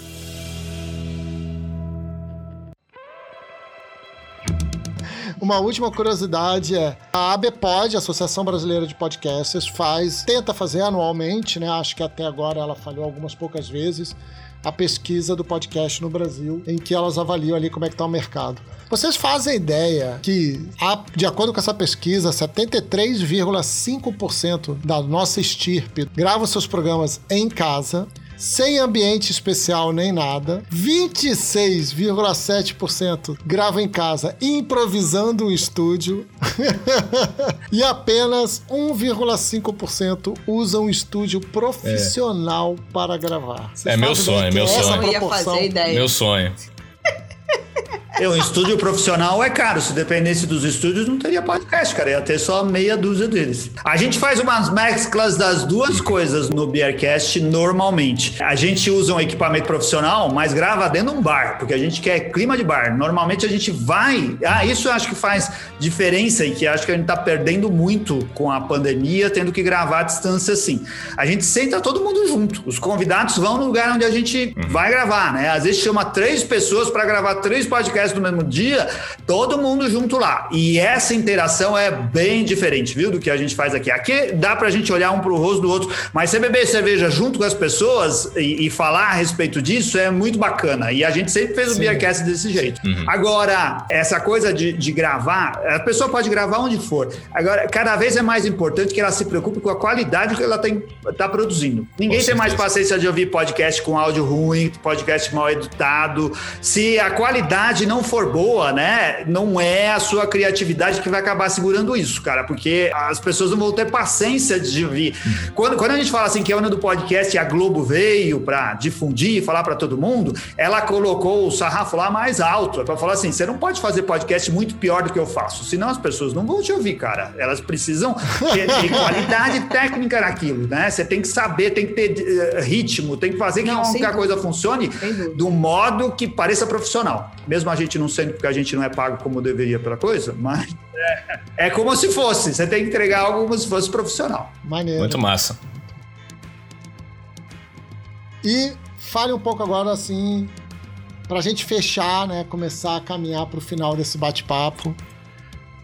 Uma última curiosidade é a ABPOD, Associação Brasileira de Podcasters, faz, tenta fazer anualmente, né? Acho que até agora ela falhou algumas poucas vezes a pesquisa do podcast no Brasil, em que elas avaliam ali como é que está o mercado. Vocês fazem ideia que, de acordo com essa pesquisa, 73,5% da nossa estirpe grava seus programas em casa sem ambiente especial nem nada. 26,7% grava em casa improvisando o estúdio. <laughs> e apenas 1,5% usam um estúdio profissional é. para gravar. Vocês é meu sonho, é meu sonho. Eu ia fazer ideia. Meu sonho. <laughs> <laughs> É, um estúdio profissional é caro. Se dependesse dos estúdios, não teria podcast, cara. Ia ter só meia dúzia deles. A gente faz umas mesclas das duas coisas no Beercast normalmente. A gente usa um equipamento profissional, mas grava dentro de um bar, porque a gente quer clima de bar. Normalmente a gente vai. Ah, isso eu acho que faz diferença e que acho que a gente tá perdendo muito com a pandemia, tendo que gravar à distância assim. A gente senta todo mundo junto. Os convidados vão no lugar onde a gente vai gravar, né? Às vezes chama três pessoas para gravar três podcasts no mesmo dia, todo mundo junto lá. E essa interação é bem diferente, viu, do que a gente faz aqui. Aqui dá pra gente olhar um pro rosto do outro, mas você beber cerveja junto com as pessoas e, e falar a respeito disso é muito bacana. E a gente sempre fez Sim. o Beercast desse jeito. Uhum. Agora, essa coisa de, de gravar, a pessoa pode gravar onde for. Agora, cada vez é mais importante que ela se preocupe com a qualidade que ela tem, tá produzindo. Ninguém tem mais paciência de ouvir podcast com áudio ruim, podcast mal editado. Se a qualidade não for boa, né, não é a sua criatividade que vai acabar segurando isso, cara, porque as pessoas não vão ter paciência de ouvir. Quando, quando a gente fala assim que é ano do podcast e a Globo veio para difundir, falar para todo mundo, ela colocou o sarrafo lá mais alto, para falar assim, você não pode fazer podcast muito pior do que eu faço, senão as pessoas não vão te ouvir, cara. Elas precisam ter, ter qualidade técnica naquilo, né? Você tem que saber, tem que ter uh, ritmo, tem que fazer não, que a coisa funcione do modo que pareça profissional. Mesmo a gente não sendo porque a gente não é pago como deveria pela coisa, mas é, é como se fosse. Você tem que entregar algo como se fosse profissional. Maneiro. Muito massa. E fale um pouco agora, assim, para a gente fechar, né? Começar a caminhar para o final desse bate-papo.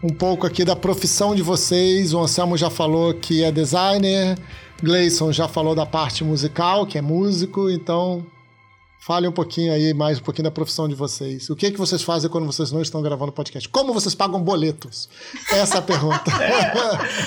Um pouco aqui da profissão de vocês. O Anselmo já falou que é designer, Gleison já falou da parte musical, que é músico, então Fale um pouquinho aí, mais um pouquinho da profissão de vocês. O que, é que vocês fazem quando vocês não estão gravando podcast? Como vocês pagam boletos? Essa é a pergunta. É.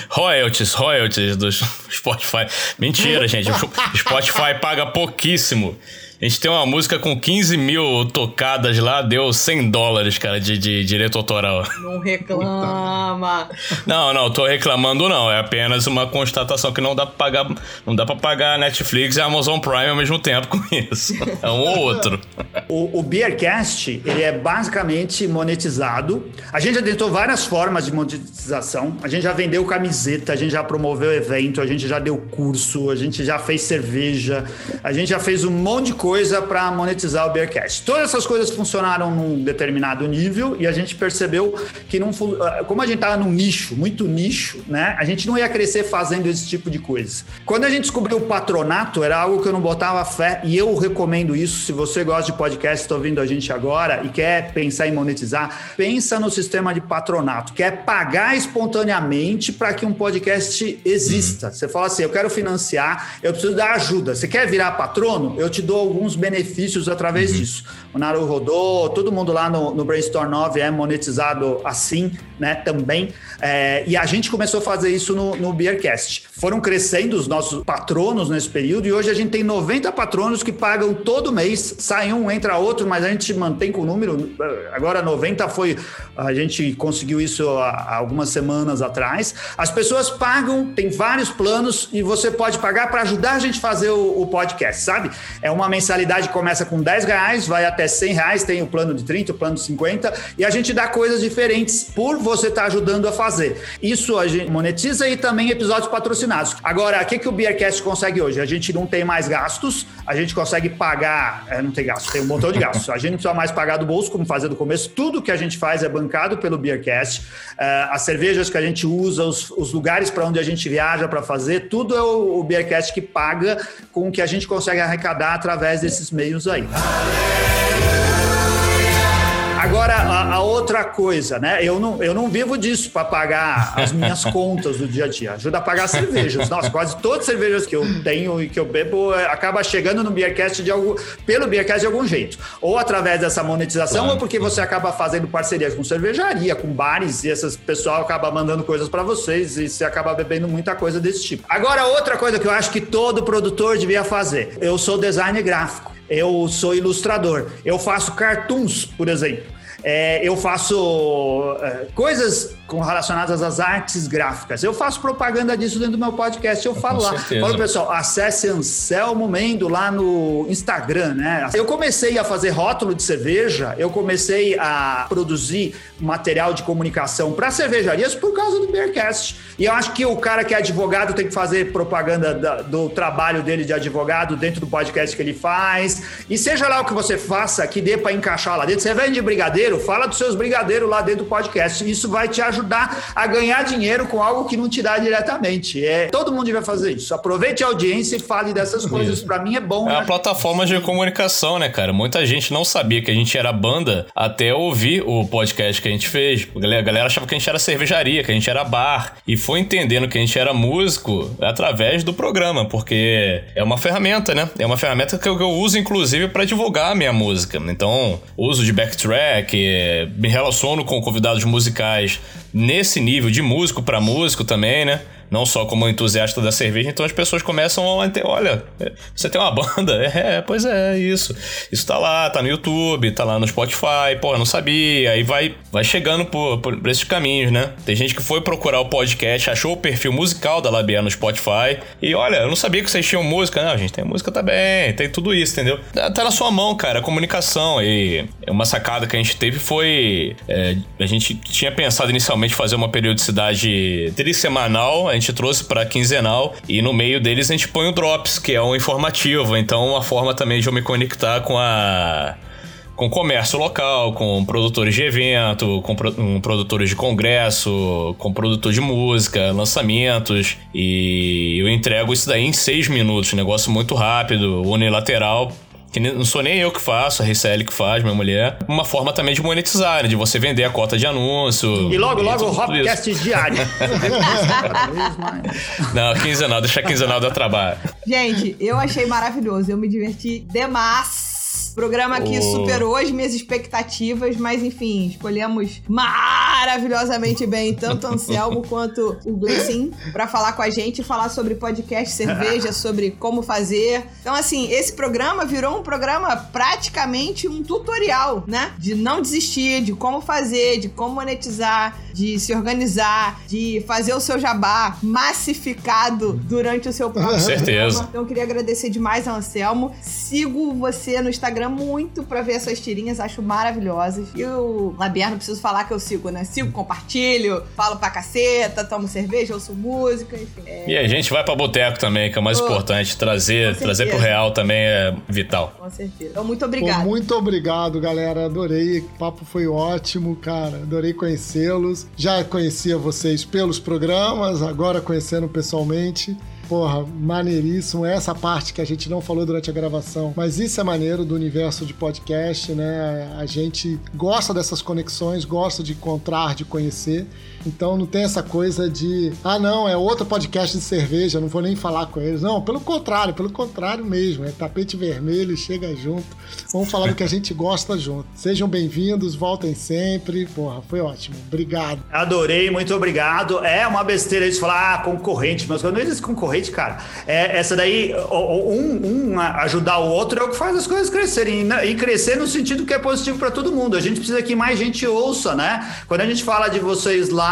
<laughs> Royalties, royalties do Spotify. Mentira, gente. O Spotify paga pouquíssimo. A gente tem uma música com 15 mil tocadas lá, deu 100 dólares, cara, de, de direito autoral. Não reclama. Não, não, tô reclamando não. É apenas uma constatação que não dá pra pagar, não dá pra pagar Netflix e Amazon Prime ao mesmo tempo com isso. É um ou outro. O, o Beercast, ele é basicamente monetizado. A gente já tentou várias formas de monetização. A gente já vendeu camiseta, a gente já promoveu evento, a gente já deu curso, a gente já fez cerveja, a gente já fez um monte de coisa coisa para monetizar o Bearcast. Todas essas coisas funcionaram num determinado nível e a gente percebeu que não, ah, como a gente estava num nicho, muito nicho, né? A gente não ia crescer fazendo esse tipo de coisa. Quando a gente descobriu o patronato, era algo que eu não botava fé e eu recomendo isso. Se você gosta de podcast, está ouvindo a gente agora e quer pensar em monetizar, pensa no sistema de patronato, que é pagar espontaneamente para que um podcast exista. Você fala assim, eu quero financiar, eu preciso dar ajuda. Você quer virar patrono? Eu te dou alguns benefícios através uhum. disso. O Naru rodou, todo mundo lá no, no Brainstorm 9 é monetizado assim, né, também. É, e a gente começou a fazer isso no, no Beercast. Foram crescendo os nossos patronos nesse período e hoje a gente tem 90 patronos que pagam todo mês, sai um, entra outro, mas a gente mantém com o número. Agora 90 foi, a gente conseguiu isso há, algumas semanas atrás. As pessoas pagam, tem vários planos e você pode pagar para ajudar a gente a fazer o, o podcast, sabe? É uma mensalidade começa com 10 reais, vai até 100 reais, tem o plano de 30, o plano de 50, e a gente dá coisas diferentes por você estar tá ajudando a fazer. Isso a gente monetiza e também episódios patrocinados. Agora, o que, que o Beercast consegue hoje? A gente não tem mais gastos, a gente consegue pagar, é, não tem gastos, tem um montão de gastos. A gente não precisa mais pagar do bolso, como fazer do começo. Tudo que a gente faz é bancado pelo Beercast. Uh, as cervejas que a gente usa, os, os lugares para onde a gente viaja para fazer, tudo é o, o Beercast que paga com o que a gente consegue arrecadar através desses meios aí. Agora, a, a, outra coisa, né? Eu não, eu não vivo disso para pagar as minhas <laughs> contas do dia a dia. Ajuda a pagar cervejas. Nossa, quase todas as cervejas que eu tenho e que eu bebo é, acaba chegando no Beercast de algum, pelo Beercast de algum jeito. Ou através dessa monetização, claro. ou porque você acaba fazendo parcerias com cervejaria, com bares, e esse pessoal acaba mandando coisas para vocês e você acaba bebendo muita coisa desse tipo. Agora, outra coisa que eu acho que todo produtor devia fazer. Eu sou designer gráfico eu sou ilustrador, eu faço cartoons, por exemplo. É, eu faço é, coisas com relacionadas às artes gráficas. Eu faço propaganda disso dentro do meu podcast, eu falo com lá. Certeza. Falo, pessoal, acesse Anselmo Mendo lá no Instagram, né? Eu comecei a fazer rótulo de cerveja, eu comecei a produzir material de comunicação para cervejarias por causa do Bearcast. E eu acho que o cara que é advogado tem que fazer propaganda da, do trabalho dele de advogado dentro do podcast que ele faz. E seja lá o que você faça, que dê para encaixar lá dentro. Você vende brigadeiro, fala dos seus brigadeiros lá dentro do podcast. Isso vai te ajudar ajudar a ganhar dinheiro com algo que não te dá diretamente. É, todo mundo vai fazer isso. Aproveite a audiência e fale dessas coisas. Para mim é bom. É uma plataforma de comunicação, né, cara? Muita gente não sabia que a gente era banda até ouvir o podcast que a gente fez. A galera achava que a gente era cervejaria, que a gente era bar. E foi entendendo que a gente era músico através do programa, porque é uma ferramenta, né? É uma ferramenta que eu, uso, inclusive, para divulgar a minha música. Então, uso de backtrack, me relaciono com convidados musicais nesse nível de músico para músico também, né? Não só como entusiasta da cerveja, então as pessoas começam a ter, olha, você tem uma <laughs> banda? É, pois é, isso. Isso tá lá, tá no YouTube, tá lá no Spotify, pô, não sabia. Aí vai, vai chegando por, por, esses caminhos, né? Tem gente que foi procurar o podcast, achou o perfil musical da Labia no Spotify e olha, eu não sabia que vocês tinham música. Não, a gente tem música também, tem tudo isso, entendeu? Tá na sua mão, cara, a comunicação. E uma sacada que a gente teve foi. É, a gente tinha pensado inicialmente fazer uma periodicidade trissemanal, a gente trouxe para quinzenal e no meio deles a gente põe o Drops, que é um informativo. Então, uma forma também de eu me conectar com a com comércio local, com produtores de evento, com, pro, com produtores de congresso, com produtor de música, lançamentos. E eu entrego isso daí em seis minutos. Negócio muito rápido, unilateral que não sou nem eu que faço, a RCL que faz, minha mulher. Uma forma também de monetizar, né? de você vender a cota de anúncio. E logo, e logo o Hopcast diário. <laughs> não, quinzenal, deixa quinzenal dar trabalho. Gente, eu achei maravilhoso, eu me diverti demais Programa aqui oh. superou as minhas expectativas, mas enfim, escolhemos maravilhosamente bem tanto o Anselmo quanto o Gleicin para falar com a gente, falar sobre podcast, cerveja, sobre como fazer. Então, assim, esse programa virou um programa praticamente um tutorial, né? De não desistir, de como fazer, de como monetizar, de se organizar, de fazer o seu jabá massificado durante o seu programa. Com certeza. Então, eu queria agradecer demais ao Anselmo. Sigo você no Instagram muito pra ver essas tirinhas, acho maravilhosas. E o Labier, não preciso falar que eu sigo, né? Sigo, compartilho, falo pra caceta, tomo cerveja, ouço música, enfim. É... E a gente vai pra boteco também, que é o mais oh, importante. Trazer, trazer pro real também é vital. Com certeza. Então, muito obrigado. Pô, muito obrigado, galera. Adorei. O papo foi ótimo, cara. Adorei conhecê-los. Já conhecia vocês pelos programas, agora conhecendo pessoalmente. Porra, maneiríssimo. Essa parte que a gente não falou durante a gravação. Mas isso é maneiro do universo de podcast, né? A gente gosta dessas conexões, gosta de encontrar, de conhecer. Então não tem essa coisa de, ah, não, é outro podcast de cerveja, não vou nem falar com eles. Não, pelo contrário, pelo contrário mesmo. É tapete vermelho, chega junto. Vamos falar do que a gente gosta junto. Sejam bem-vindos, voltem sempre. Porra, foi ótimo. Obrigado. Adorei, muito obrigado. É uma besteira isso falar, ah, concorrente, mas quando existe concorrente, cara, é, essa daí, um, um ajudar o outro é o que faz as coisas crescerem. E crescer no sentido que é positivo para todo mundo. A gente precisa que mais gente ouça, né? Quando a gente fala de vocês lá,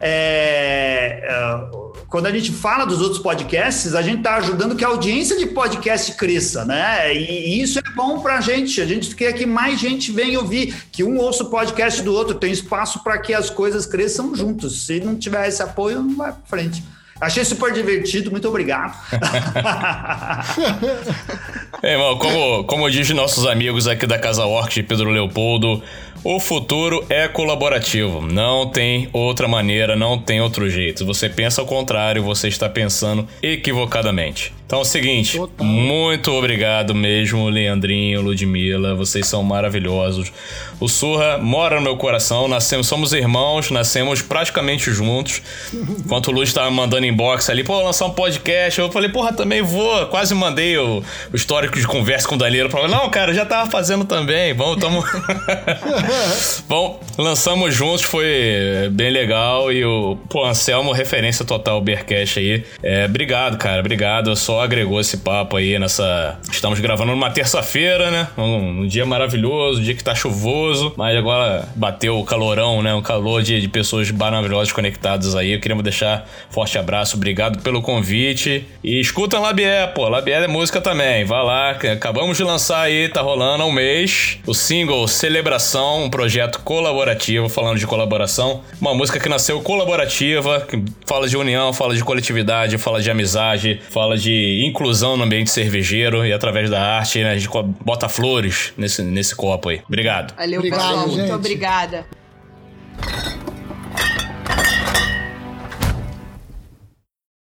é, é quando a gente fala dos outros podcasts, a gente tá ajudando que a audiência de podcast cresça, né? E, isso é bom pra gente. A gente quer que mais gente venha ouvir, que um ouça o podcast do outro, tem espaço para que as coisas cresçam juntos. Se não tiver esse apoio, não vai pra frente. Achei super divertido, muito obrigado. <laughs> é, irmão, como, como diz nossos amigos aqui da Casa Orc Pedro Leopoldo, o futuro é colaborativo. Não tem outra maneira, não tem outro jeito. Você pensa ao contrário, você está pensando equivocadamente. Então é o seguinte, Total. muito obrigado mesmo, Leandrinho, Ludmilla, vocês são maravilhosos. O Surra mora no meu coração, nascemos, somos irmãos, nascemos praticamente juntos. Enquanto o Luz estava mandando inbox ali, pô, lançar um podcast, eu falei, porra, também vou. Quase mandei o, o histórico de conversa com o Danilo. Falei, não, cara, já tava fazendo também, vamos, tamo... <laughs> Bom, lançamos juntos, foi bem legal e o pô, Anselmo, referência total Bearcast aí. É, obrigado, cara, obrigado. Só agregou esse papo aí nessa. Estamos gravando numa terça-feira, né? Um, um, dia maravilhoso, um dia que tá chuvoso, mas agora bateu o calorão, né? Um calor de, de pessoas maravilhosas conectadas aí. Eu queria deixar forte abraço, obrigado pelo convite. E escuta Labié, pô, Labié é música também. Vai lá, acabamos de lançar aí, tá rolando há um mês, o single Celebração um projeto colaborativo, falando de colaboração. Uma música que nasceu colaborativa, que fala de união, fala de coletividade, fala de amizade, fala de inclusão no ambiente cervejeiro e através da arte, né, a gente bota flores nesse, nesse copo aí. Obrigado. Valeu, obrigado, pessoal. Gente. Muito obrigada.